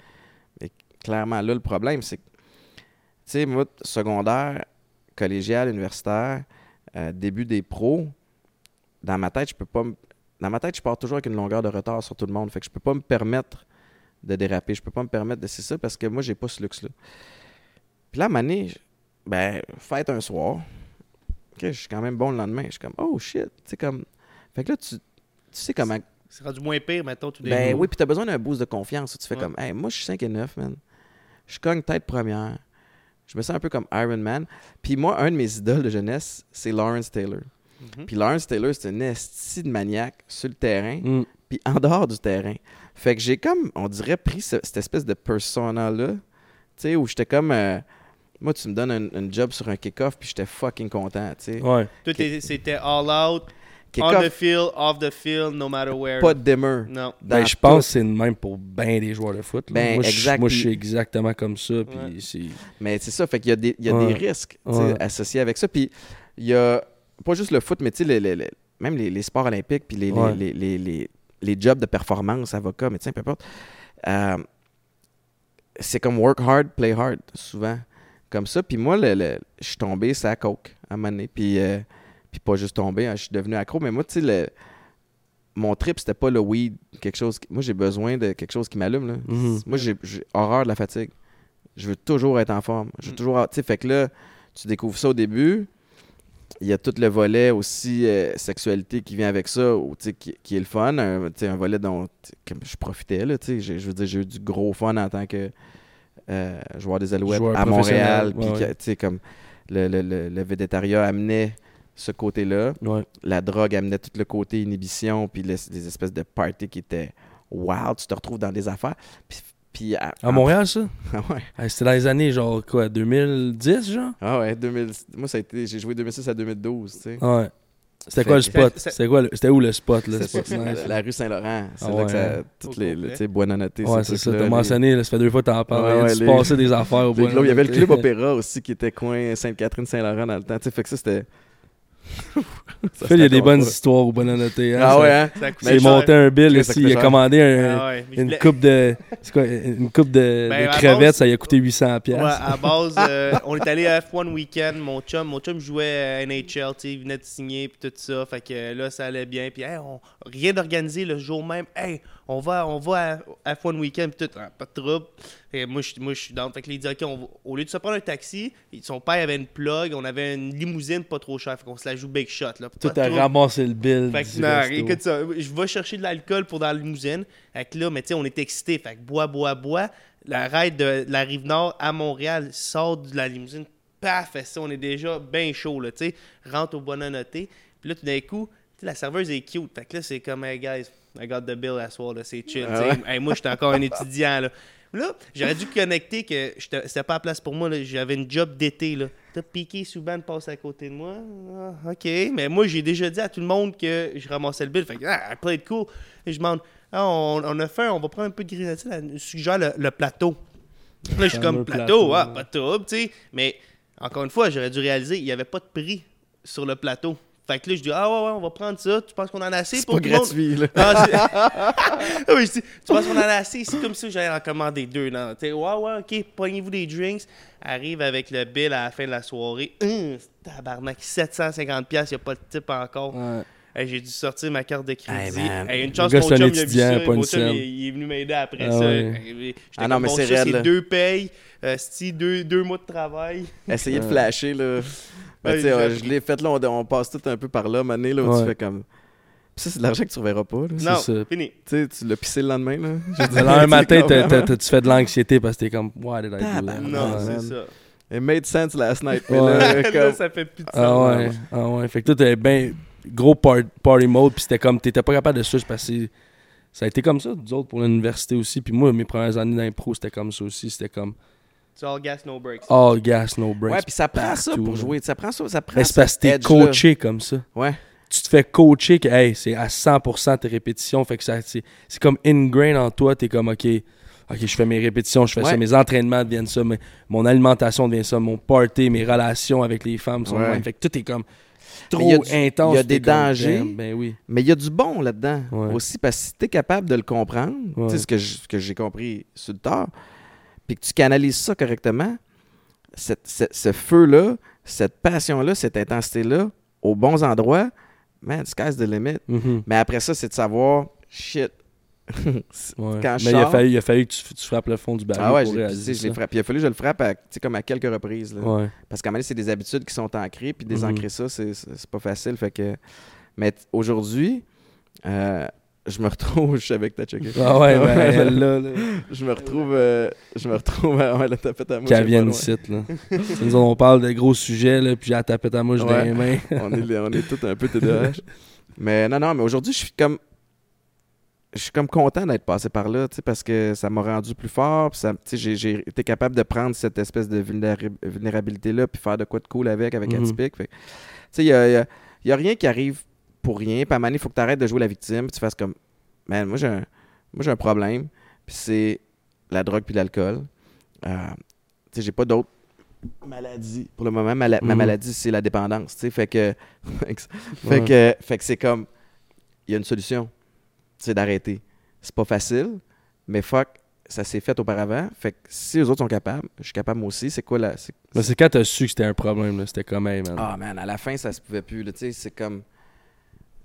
mais clairement là le problème c'est que sais moi secondaire, collégial, universitaire, euh, début des pros, dans ma tête, je peux pas me- dans ma tête, je pars toujours avec une longueur de retard sur tout le monde, fait que je peux pas me permettre de déraper, je peux pas me permettre de c'est ça parce que moi j'ai pas ce luxe là. Puis là je- ben fête un soir, OK, je suis quand même bon le lendemain. Je suis comme, oh shit. Tu sais, comme. Fait que là, tu, tu sais comment. C'est rendu moins pire, mettons, tout Ben oui, puis t'as besoin d'un boost de confiance. Tu fais Ouais. comme, hey, moi, je suis 5 et 9, man. Je cogne tête première. Je me sens un peu comme Iron Man. Puis moi, un de mes idoles de jeunesse, c'est Lawrence Taylor. Mhm. Puis Lawrence Taylor, c'est un esti de maniaque sur le terrain, Mm. puis en dehors du terrain. Fait que j'ai comme, on dirait, pris ce- cette espèce de persona-là, tu sais, où j'étais comme. euh, moi, tu me donnes un, un job sur un kick-off, puis j'étais fucking content, tu sais. Ouais. Tout est- c'était all out, on the field, off the field, no matter where. pas de dimmer. Non. Ben, je pense que c'est le même pour bien des joueurs de foot. Ben, moi, exact, moi, je suis exactement comme ça. Puis Ouais. c'est. Mais c'est ça, fait qu'il y a des, il y a Ouais. des risques Ouais. associés avec ça. Puis il y a pas juste le foot, mais tu sais, les- les- les- même les, les sports olympiques, puis les, les- Ouais. les, les, les- les jobs de performance, avocat, médecin, peu importe. Euh, c'est comme work hard, play hard, souvent. Comme ça. Puis moi, le- le- je suis tombé, c'est à coke, à un moment donné. Puis, euh, puis pas juste tombé, hein, je suis devenu accro. Mais moi, tu sais, le- mon trip, c'était pas le weed, quelque chose. qui- moi, j'ai besoin de quelque chose qui m'allume. là. Mhm. Moi, j'ai horreur de la fatigue. Je veux toujours être en forme. Je veux Mm. toujours. Tu sais, fait que là, tu découvres ça au début. Il y a tout le volet aussi euh, sexualité qui vient avec ça, ou, tu sais, qui, qui est le fun. Un, tu sais, un volet dont comme je profitais. Là, tu sais. J'ai- je veux dire, j'ai eu du gros fun en tant que euh, joueur des Alouettes Joueur à Montréal. puis ouais, ouais. tu sais, comme, le, le, le, le végétariat amenait ce côté-là. Ouais. La drogue amenait tout le côté inhibition, puis les, les espèces de parties qui étaient wild. Tu te retrouves dans des affaires. Puis, puis à, À Montréal, ça? (laughs) Ah ouais. Ah, C'était dans les années, genre, quoi, 2010, genre? Ah ouais, 2000, moi, ça a été, j'ai joué 2006 à 2012, tu sais. Ouais. C'était quoi le spot? C'était quoi le- C'était où le spot, là? Nice? la rue Saint-Laurent. C'est Ah là que ça. Toutes les. Tu sais, Buonanotte. Ouais, c'est ça. T'as mentionné, là, ça fait deux fois que t'en parles. Ouais, les- passer des affaires au clubs, il y avait le club opéra aussi qui était coin Sainte-Catherine-Saint-Laurent dans le temps. Tu sais, fait que ça, c'était. Phil, il y a des bonnes histoires au bon annoté. Hein. Ah ouais, hein? Cher. monté un bill coûte Il a commandé un- Ah une coupe de. C'est quoi Une coupe de, Ben, de crevettes, base- ça lui a coûté 800$. piastres. Ouais, à base, euh, on est allé à F1 Weekend. Mon chum, mon chum jouait à NHL, il venait de signer puis tout ça. Fait que là, ça allait bien. Puis hey, on, rien d'organisé le jour même. Hey, on va, on va à, à F1 Weekend tout, Ah, pas de trouble. Et moi, je, moi, je suis down. Fait que il dit, OK, on va- au lieu de se prendre un taxi, son père avait une plug, on avait une limousine pas trop chère. Fait qu'on se la joue big shot. Là, Tout trouble. ramassé le bill. Fait que, non, écoute ça, je vais chercher de l'alcool pour dans la limousine. Fait que là, mais tu sais, on est excité. Fait que bois, bois, bois. La ride de la rive nord à Montréal sort de la limousine. Paf, ça, on est déjà bien chaud, là, tu sais. Rentre au bon noté. Puis là, tout d'un coup, la serveuse est cute. Fait que là, c'est comme, hey guys, I got the bill soir, là, c'est chill. Ah. Hey, moi, j'étais encore un étudiant, là. Là, j'aurais dû connecter que c'était pas à place pour moi. J'avais une job d'été. T'as piqué, Souban passe à côté de moi. Ah, OK. Mais moi, j'ai déjà dit à tout le monde que je ramassais le bill. Fait que, ah, I played cool. Et je demande, ah, on, on a faim, on va prendre un peu de grenadine. Elle suggère le, le plateau. Là, je suis comme plateau, plateau, ah, ouais. pas de trouble, tu sais. Mais encore une fois, j'aurais dû réaliser, il n'y avait pas de prix sur le plateau. Fait que là, je dis, ah ouais, ouais, on va prendre ça. Tu penses qu'on en a assez pour pas tout monde? là. Non, (laughs) Ah oui, je dis, tu penses qu'on en a assez? C'est comme ça que j'allais en commander deux. Non, tu sais, ouais, ouais, ok, pognez-vous des drinks. Arrive avec le bill à la fin de la soirée. Hum, tabarnak, 750$, il n'y a pas de type encore. Ouais. Hey, J'ai dû sortir ma carte de crédit. Hey. Hey, une chance, Le mon chum, il a vu ça. Mon chum, il, il est venu m'aider après Ah ça. Ah non, mais bon, c'est deux payes. Euh, deux, deux mois de travail. Essayer de flasher, là. (laughs) Ouais, tu sais, ouais, j'ai- je l'ai fait, là, on, on passe tout un peu par là, mané, là, où Ouais. tu fais comme. Puis ça, c'est de l'argent que tu reverras pas, là. Non, ça. fini. Tu sais, tu l'as pissé le lendemain, là. (laughs) Le lendemain matin, t'as- comme- t'as- t'as- tu fais de l'anxiété parce que t'es comme, why did I do that? Non, Ah, c'est ça. It made sense last night. Mais Ouais. là, (laughs) ça fait plus de sens. Ah ouais, ah ouais. Fait que toi, t'avais bien gros par- party mode, puis c'était comme, t'étais pas capable de switch parce que ça a été comme ça, nous autres, pour l'université aussi. Puis moi, mes premières années d'impro, c'était comme ça aussi. C'était comme C'est all gas, no breaks. all gas, no breaks. Ouais, puis ça prend ça pour là. jouer. Ça prend ça, ça prend Mais c'est parce que t'es coaché comme ça. Ouais. Tu te fais coacher que, hey, c'est à 100% tes répétitions. Fait que ça, c'est, c'est comme ingrained en toi. T'es comme, OK, OK, je fais mes répétitions, je fais ça. Mes entraînements deviennent ça. mais mon alimentation devient ça. Mon party, mes relations avec les femmes sont Ouais. Fait que tout est comme trop Mais il y a du- intense. il y a des dangers. Ben oui. Mais il y a du bon là-dedans Ouais. aussi, parce que si tu es capable de le comprendre, Ouais. tu sais, ce que je- que j'ai compris sur le tard, puis que tu canalises ça correctement, cette- cette- ce feu-là, cette passion-là, cette intensité-là, aux bons endroits, man, sky's the limit. Mhm. Mais après ça, c'est de savoir, shit. Ouais. (laughs) Quand je Mais il a, sors- fallu, il a fallu que tu, tu frappes le fond du baril ah ouais, pour réaliser je frappé. Il a fallu que je le frappe à, tu sais, comme à quelques reprises. là. Ouais. Parce qu'à un moment c'est des habitudes qui sont ancrées, puis désancrer Mhm. ça, c'est pas facile. Fait que... Mais aujourd'hui, euh, je me retrouve, (laughs) je savais que t'as checké. Ah ouais, (laughs) ben, elle, là, là. je me retrouve, euh, je me retrouve à ouais, la tapette à mouche. Qu'elle vienne ici, là. (laughs) Nous, on parle de gros sujets, là, puis j'ai la tapette à mouche dans les mains. on, est, on est tous un peu TDAH. mais non, non, mais aujourd'hui, je suis comme. Je suis comme content d'être passé par là, parce que ça m'a rendu plus fort. J'ai été capable de prendre cette espèce de vulnéra- vulnérabilité-là puis faire de quoi de cool avec, avec Mhm. Atypique. Fait que, Tu sais, il n'y a, y a- y a rien qui arrive pour rien. Puis à un moment il faut que tu arrêtes de jouer la victime. Puis tu fasses comme, man, moi j'ai un, moi, j'ai un problème. Puis c'est la drogue puis l'alcool. Euh, tu sais, j'ai pas d'autres maladies. Pour le moment, ma, ma Mhm. maladie, c'est la dépendance. tu sais. Fait que, (laughs) fait Ouais. que, fait que c'est comme, il y a une solution. C'est d'arrêter. C'est pas facile, mais fuck, ça s'est fait auparavant. Fait que si les autres sont capables, je suis capable moi aussi. C'est quoi la. c'est- Mais c'est quand t'as su que c'était un problème, là. C'était comme, hey, man. ah man, à la fin, ça se pouvait plus. là. Tu sais, c'est comme.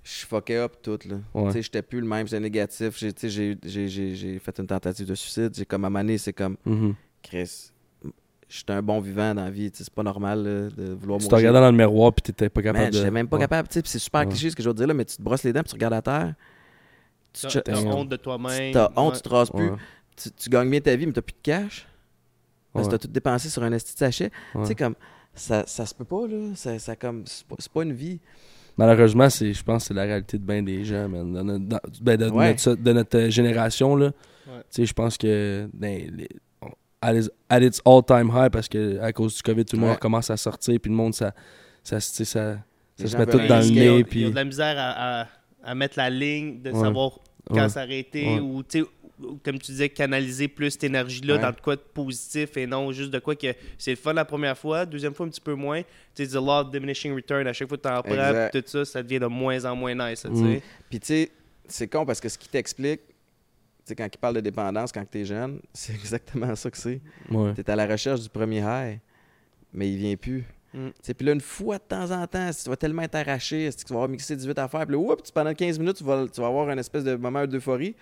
Je fuckais up tout. Là. Ouais. Tu sais, j'étais plus le même, j'étais négatif. J'ai, tu sais, j'ai, j'ai, j'ai, j'ai fait une tentative de suicide. J'ai comme à c'est comme, Mhm. Chris, j'étais un bon vivant dans la vie. Tu sais, c'est pas normal là, de vouloir Tu te mourir. regardais dans le miroir, puis t'étais pas capable Man, de. j'étais même pas Ouais. capable. Tu sais, puis c'est super Ouais. cliché ce que je veux dire là, mais tu te brosses les dents, puis tu regardes à terre. Tu, T'as te- t'as Damn. honte de toi-même. t'as honte, Ouais. tu te rases plus. Ouais. Tu, tu gagnes bien ta vie, mais t'as plus de cash. Parce que t'as tout dépensé sur un esti de sachet. Tu sais, comme, ça, ça se peut pas, là. Ça, ça comme, c'est pas, c'est pas une vie. Malheureusement, c'est, je pense que c'est la réalité de bien des gens, man. Dans notre- dans- ben, de, Ouais. notre, de notre, génération, là. Ouais. Je pense que ben, les- at its, at its all-time high, parce que à cause du COVID, tout le monde commence à sortir, puis le monde, ça, ça, ça, ça se met tout dans le risquer, Ils ont- nez, Ils ont puis... de la misère à, à- à mettre la ligne, de savoir quand s'arrêter Ouais. ou, tu sais, ou, comme tu disais, canaliser plus cette énergie-là Ouais. dans de quoi de positif et non juste de quoi que c'est le fun la première fois, deuxième fois un petit peu moins. Tu sais, the law of diminishing return, à chaque fois que tu en prends, tout ça, ça devient de moins en moins nice, tu Mm. sais. Puis tu sais, c'est con parce que ce qui t'explique, quand il parle de dépendance, quand tu es jeune, (laughs) c'est exactement ça que c'est. Ouais. Tu es à la recherche du premier high, mais il vient plus. Mm. Puis là, une fois de temps en temps, si tu vas tellement être arraché, si tu vas avoir mixé 18 affaires, puis là, oups, pendant 15 minutes, tu vas, tu vas avoir une espèce de moment d'euphorie,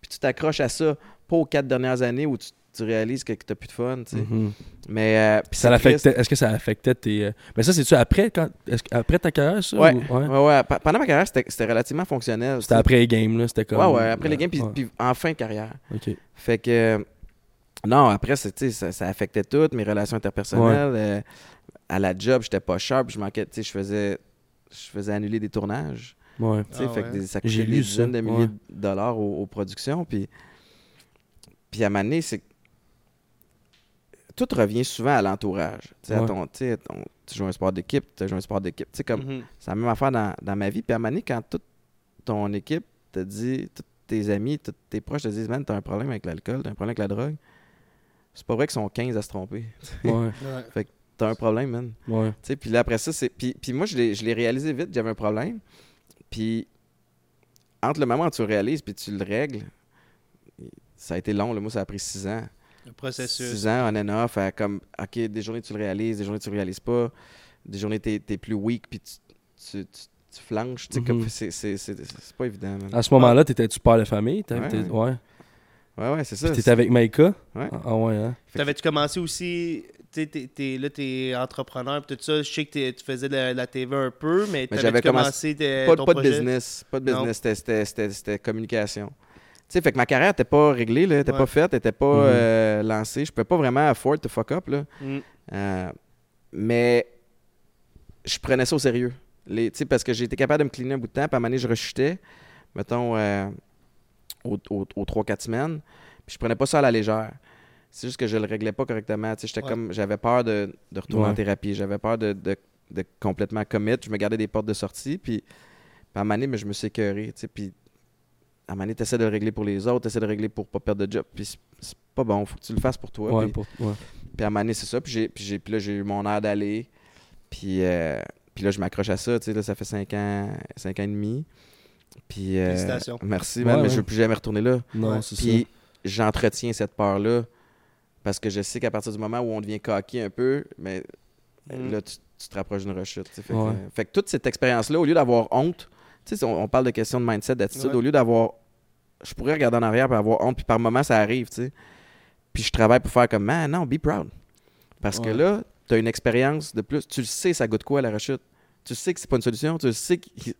puis tu t'accroches à ça, pas aux quatre dernières années où tu, tu réalises que, tu n'as plus de fun. tu sais. Mhm. Mais euh, Ça c'est est-ce que ça affectait tes... euh, Mais ça, c'est-tu après, quand, après ta carrière, ça? Ouais, ou- ouais? ouais, ouais. Pe- Pendant ma carrière, c'était relativement fonctionnel. C'était après les games, là, c'était comme... Ouais, ouais, après les games, puis, puis en fin de carrière. OK. Fait que. Non, après, c'est- tu ça, ça affectait toutes mes relations interpersonnelles. Euh, à la job, j'étais pas sharp. Je manquais, tu sais, je faisais, je faisais annuler des tournages. Ouais. tu sais, Ah fait que des- ça J'ai coûtait des dizaines de milliers ouais. de dollars aux, aux productions. Puis, puis à un moment donné, c'est. Tout revient souvent à l'entourage. Tu sais, à Ouais. ton- tu sais, ton- tu joues un sport d'équipe, tu joues un sport d'équipe. Tu sais, comme. Mhm. C'est la même affaire dans, dans ma vie. Puis à un moment donné, quand toute ton équipe te dit, tous tes amis, tous tes proches te disent, man, t'as un problème avec l'alcool, t'as un problème avec la drogue, c'est pas vrai qu'ils sont 15 à se tromper. (laughs) Ouais. T'as un problème, man. Ouais. Tu sais, puis là, après ça, c'est. Puis, puis moi, je l'ai, je l'ai réalisé vite, j'avais un problème. Puis entre le moment où tu le réalises puis tu le règles, ça a été long. Là. Moi, ça a pris six ans. Le processus. Six ans, on and off, à comme, OK, des journées tu le réalises, des journées tu le réalises pas, des journées t'es, t'es plus weak puis tu, tu, tu, tu flanches. Tu Mhm. c'est, c'est, c'est, c'est pas évident. À ce moment-là, t'étais-tu père de famille? T'avais- Ouais, t'es- ouais. ouais. Ouais, ouais, c'est ça. Puis t'étais avec Maïka? Ouais. Ah ouais, hein? T'avais-tu commencé aussi, tu sais, t'es- t'es- là, t'es entrepreneur tout ça, je sais que t'es- tu faisais de la, de la TV un peu, mais, Mais j'avais commencé- tes- pas, ton pas de business. Pas de business. C'était, c'était, c'était, c'était communication. Tu sais, fait que ma carrière n'était pas réglée, là, était Ouais. pas faite, était pas Mhm. euh, lancée. Je pouvais pas vraiment afford to fuck up, là. Mm. Euh, mais je prenais ça au sérieux. Les, tu sais, parce que j'ai été capable de me cleaner un bout de temps, puis à un moment donné, je rechutais, mettons, euh, aux, aux, aux 3-4 semaines, puis je prenais pas ça à la légère. C'est juste que je le réglais pas correctement. Tu sais, j'étais Ouais. comme, j'avais peur de, de retourner en thérapie, j'avais peur de, de, de complètement commit, je me gardais des portes de sortie, puis, puis à un moment donné, mais je me suis écœuré, tu sais, puis à un moment donné, t'essaies de le régler pour les autres, t'essaies de le régler pour pas perdre de job, puis c'est- pas bon, faut que tu le fasses pour toi. Ouais, puis- pour- ouais. puis à un moment donné, c'est ça. Puis, j'ai, puis, j'ai, puis là, j'ai eu mon air d'aller. Puis, euh, puis là, je m'accroche à ça. Tu sais, là, ça fait cinq ans, cinq ans et demi. Puis, euh, Félicitations. Merci, Ouais, man, mais ouais. je ne veux plus jamais retourner là. Non, Ouais. c'est Puis ça. j'entretiens cette peur-là parce que je sais qu'à partir du moment où on devient coquille un peu, mais Mm. là, tu, tu te rapproches d'une rechute. Fait, Ouais. que, fait que toute cette expérience-là, au lieu d'avoir honte, tu sais, on, on parle de questions de mindset, d'attitude, Ouais. au lieu d'avoir. Je pourrais regarder en arrière et avoir honte, puis par moment, ça arrive, tu sais. Puis je travaille pour faire comme, man, non, be proud. Parce que là, tu as une expérience de plus. Tu le sais, ça goûte quoi la rechute? Tu sais que c'est pas une solution. Tu sais qu'il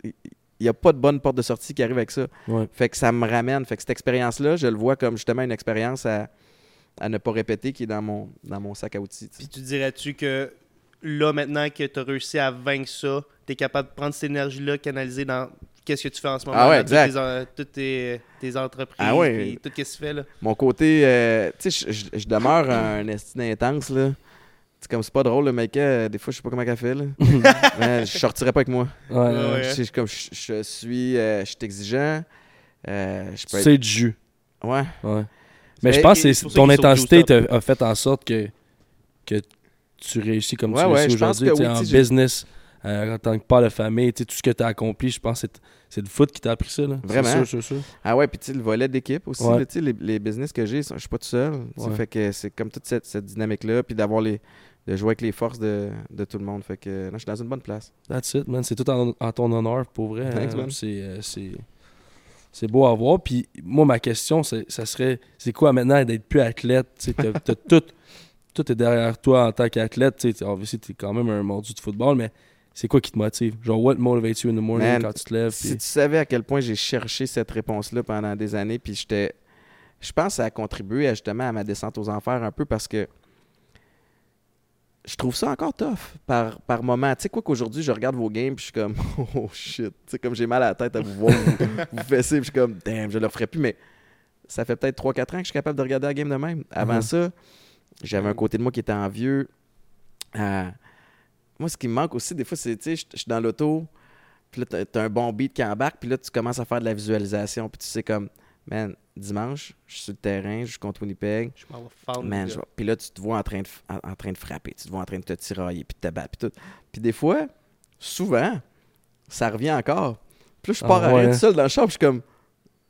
n'y a pas de bonne porte de sortie qui arrive avec ça. Fait que ça me ramène. Fait que cette expérience-là, je le vois comme justement une expérience à, à ne pas répéter qui est dans mon, dans mon sac à outils. Puis tu dirais-tu que là, maintenant que tu as réussi à vaincre ça, tu es capable de prendre cette énergie-là, canaliser dans qu'est-ce que tu fais en ce moment, Ah ouais, dans toutes tes en- toutes tes, tes entreprises, Ah ouais. puis tout ce que tu fais. Là? Mon côté, euh, tu sais, je- je je demeure un estime intense, là. C'est comme, c'est pas drôle, le mec, euh, des fois, je sais pas comment elle fait, là. (laughs) Mais je sortirais pas avec moi. Ouais, Ouais, ouais. ouais. Je sais, comme, je, je suis, euh, je suis exigeant. euh, je peux être... C'est du jus. Ouais. Ouais. Mais je pense que ton intensité a fait en sorte que, que tu réussis comme Ouais, tu ouais, réussis pense aujourd'hui. oui, en business, euh, en tant que père de famille, tout ce que tu as accompli, je pense que c'est- le foot qui t'a appris ça. Là. Vraiment? sûr, sûr. Ah ouais, puis le volet d'équipe aussi, Ouais. là, les, les business que j'ai, je suis pas tout seul. Ouais. Fait que c'est comme toute cette, cette dynamique-là, puis d'avoir les de jouer avec les forces de, de tout le monde. Fait que non, je suis dans une bonne place. That's it, man. C'est tout en, en ton honneur, pour vrai. Thanks, hein. man. C'est, euh, c'est, beau à voir. Puis moi, ma question, ça serait c'est quoi maintenant d'être plus athlète? Tu sais, t'as, t'as (laughs) tout, tout est derrière toi en tant qu'athlète. Tu t'es quand même un mordu de football, mais c'est quoi qui te motive? Genre, what motivates you in the morning Man, quand tu te lèves Si tu savais à quel point j'ai cherché cette réponse-là pendant des années, puis j'étais. Je pense que ça a contribué à, justement à ma descente aux enfers un peu parce que je trouve ça encore tough par, par moment. Tu sais quoi qu'aujourd'hui, je regarde vos games puis je suis comme (laughs) oh shit. Tu sais, comme j'ai mal à la tête à vous voir, vous, (laughs) vous fesser, puis je suis comme damn, je le ferai plus. Mais ça fait peut-être 3-4 ans que je suis capable de regarder la game de même. Avant Mhm. ça, j'avais un côté de moi qui était envieux. Euh, moi, ce qui me manque aussi, des fois, c'est, tu sais, je suis dans l'auto, puis là, t'as un bon beat qui embarque, puis là, tu commences à faire de la visualisation, puis tu sais comme, man, dimanche, je suis sur le terrain, je suis contre Winnipeg, Je m'en vais fendre. Man, je vais- Puis là, tu te vois en train de, f- en, en train de frapper, tu te vois en train de te tirailler, puis de te battre, puis tout. Puis des fois, souvent, ça revient encore. Puis là, je Ah pars à rien tout seul dans le char, puis je suis comme,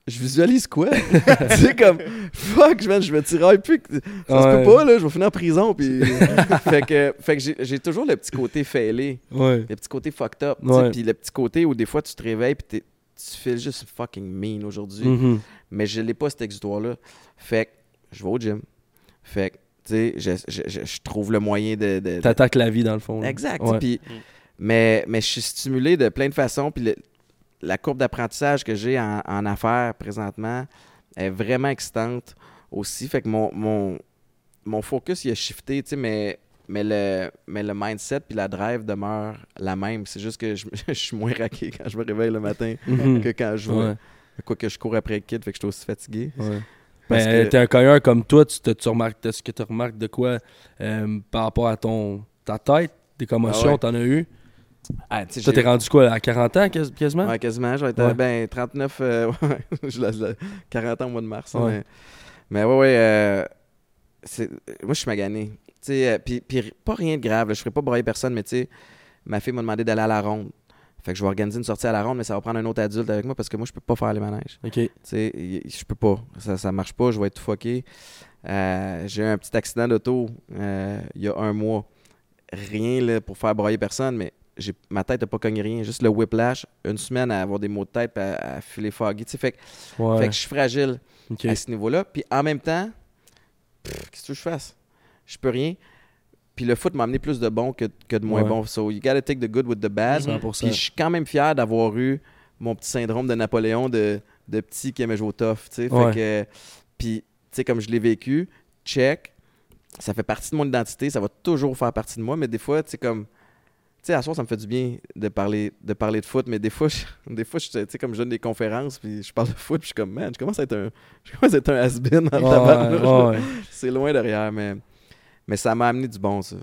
je visualise quoi? (laughs) tu sais, comme, fuck, man, je me tiraille plus. que- Ça se Ouais. peut pas, là, je vais finir en prison, puis... (laughs) fait que, fait que j'ai- toujours le petit côté failé, Ouais. le petit côté fucked up, puis le petit côté où des fois, tu te réveilles, puis t'es- tu fais juste fucking mean aujourd'hui Mhm. mais je l'ai pas cet exutoire-là. Fait que je vais au gym. Fait que, tu sais, je, je- je- je trouve le moyen de. de- de- T'attaques la vie dans le fond. là. Exact. Ouais. Mm. mais, mais je suis stimulé de plein de façons. Puis la courbe d'apprentissage que j'ai en, en affaires présentement est vraiment excitante aussi. Fait que mon, mon, mon focus, il a shifté, tu sais, mais, mais, le, mais le mindset puis la drive demeure la même. C'est juste que je, (laughs) je suis moins raqué quand je me réveille le matin Mhm. que quand je joue. Ouais. Quoi que je cours après le kid, fait que je suis aussi fatigué. Ouais. Parce Ben, que- t'es un cogneur comme toi, tu, te- tu remarques, est-ce que tu remarques de quoi euh, par rapport à ton ta tête, des commotions, Ah ouais. t'en as eu? Ah, tu Toi, t'es rendu quoi, à 40 ans quas- quasiment? Ouais, quasiment. Vais être Ouais. ben, 39, euh, (laughs) ouais, je l'ai- je l'ai- 40 ans au mois de mars. hein. Mais, mais ouais, ouais. euh, moi, je suis magané. Euh, puis, puis pas rien de grave. là, je ferai pas broyer personne, mais tu sais, ma fille m'a demandé d'aller à la ronde. Fait que je vais organiser une sortie à la ronde, mais ça va prendre un autre adulte avec moi parce que moi, je peux pas faire les manèges. Ok. Tu sais, je peux pas. Ça, ça marche pas. Je vais être tout fucké. Euh, j'ai eu un petit accident d'auto euh, il y a un mois. Rien là, pour faire broyer personne, mais j'ai, ma tête n'a pas cogné rien. Juste le whiplash. Une semaine à avoir des maux de tête à, à filer foggy. Tu sais, fait, que- Ouais. fait que je suis fragile à ce niveau-là. Puis en même temps, pff, qu'est-ce que je fasse? Je peux rien. Puis le foot m'a amené plus de bon que, que de moins Ouais. bon. So you gotta take the good with the bad. 100%. Puis je suis quand même fier d'avoir eu mon petit syndrome de Napoléon de, de petit qui aimait jouer au tough. tu sais. Fait Ouais. que, puis, tu sais, comme je l'ai vécu, check, ça fait partie de mon identité, ça va toujours faire partie de moi, mais des fois, tu sais, comme. Tu sais, à soir, ça me fait du bien de parler de, parler de foot, mais des fois, je, (laughs) des fois, je, tu sais, comme je donne des conférences, puis je parle de foot, puis je suis comme, man, je commence à être un, (laughs) je commence à être un has-been Ouais, là. ouais, ouais. C'est loin derrière, mais, mais ça m'a amené du bon, ça.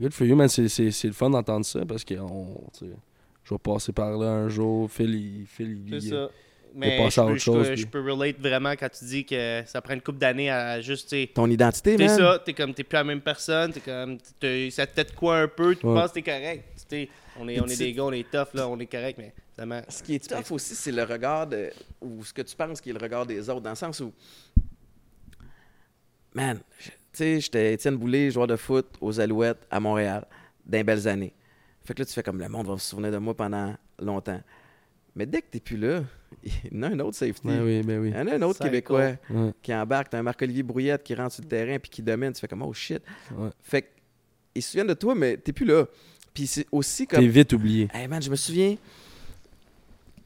Good for you, man. C'est, c'est, c'est le fun d'entendre ça parce que on, tu sais, je vais passer par là un jour. Phil, il, Phil, il- C'est ça. il Mais passe je à peux, autre je chose, peux- puis- je peux relate vraiment quand tu dis que ça prend une couple d'années à juste, Ton identité, T'es man. ça, t'es comme t'es plus la même personne, t'es comme t'es- ça te quoi un peu, tu Ouais. penses que t'es correct. Tu sais, on est, on est des gars, on est tough là, on est correct, mais finalement. Ce qui est tough aussi, c'est le regard de, ou ce que tu penses qui est le regard des autres, dans le sens où, man, je- sais, j'étais Étienne Boulay, joueur de foot aux Alouettes à Montréal, d'un belles années. Fait que là, tu fais comme le monde va se souvenir de moi pendant longtemps. Mais dès que t'es plus là, (laughs) il y en a un autre safety. Ben oui, ben oui. Il y en a un autre Psycho. Québécois Ouais. qui embarque. T'as un Marc-Olivier Brouillette qui rentre sur le terrain puis qui domine. Tu fais comme, oh shit. Ouais. Fait que, ils se souviennent de toi, mais t'es plus là. Puis c'est aussi comme. T'es vite oublié. Hey man, je me souviens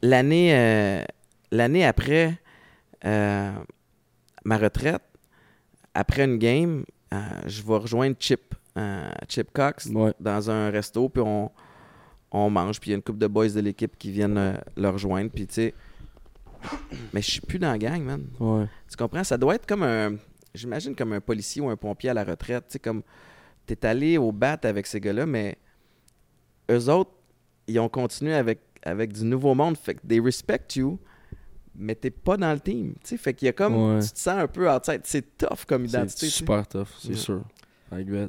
l'année euh, l'année après euh, ma retraite, après une game, euh, je vais rejoindre Chip, euh, Chip Cox Ouais. dans un resto, puis on, on mange, puis il y a une couple de boys de l'équipe qui viennent euh, le rejoindre, puis tu sais, (coughs) mais je suis plus dans la gang, man. Ouais. Tu comprends? Ça doit être comme un. J'imagine comme un policier ou un pompier à la retraite. Tu sais, comme. T'es allé au bat avec ces gars-là, mais eux autres, ils ont continué avec, avec du nouveau monde. Fait que they respect you, mais t'es pas dans le team. Tu sais, fait qu'il y a comme. Ouais. Tu te sens un peu outside. C'est tough comme C'est identité. sais. super tough, c'est Ouais. sûr. I agree.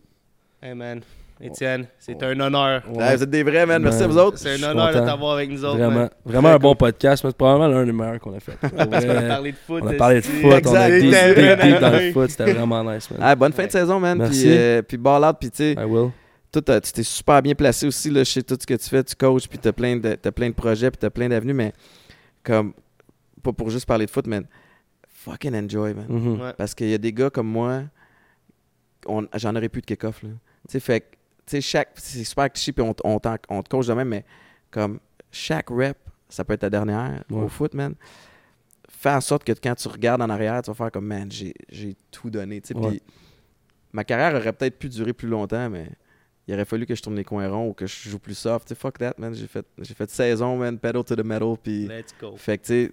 Hey man, Étienne, c'est un honneur. Ah, vous êtes des vrais, man. Merci Ouais. à vous autres. C'est un honneur de t'avoir avec nous autres. Vraiment, man. vraiment un bon podcast, mais c'est probablement l'un des meilleurs qu'on a fait. (laughs) Parce qu'on a parlé de foot. on a parlé de foot, on a Exact. deep, (laughs) dans le foot, c'était vraiment nice, man. Ah, bonne fin Ouais. de saison, man. Merci. Puis, euh, puis ball out, puis tu sais. I will. toi, t'as- tu t'es super bien placé aussi là, chez tout ce que tu fais. Tu coaches, puis t'as plein, de, t'as plein de projets, puis t'as plein d'avenues, mais comme, pas pour juste parler de foot, mais fucking enjoy, man. Mhm. Ouais. Parce qu'il y a des gars comme moi, j'en aurais plus de kick-off. là. Tu sais, fait que, tu sais, chaque, c'est super cliché, puis on, on, on te coach de même, mais comme chaque rep, ça peut être ta dernière Ouais. au foot, man. Fais en sorte que quand tu regardes en arrière, tu vas faire comme, man, j'ai j'ai tout donné. tu sais. Ouais. Puis ma carrière aurait peut-être pu durer plus longtemps, mais il aurait fallu que je tourne les coins ronds ou que je joue plus soft. Tu sais, fuck that, man. J'ai fait, j'ai fait saison, man, pedal to the metal. Puis, Let's go. fait que, tu sais,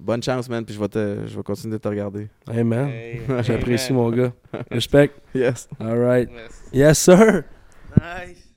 bonne chance, man. Puis je vais, te, je vais continuer de te regarder. Hey man, Hey, j'apprécie hey, mon gars. (laughs) Respect. Yes. All right. Yes sir. Nice.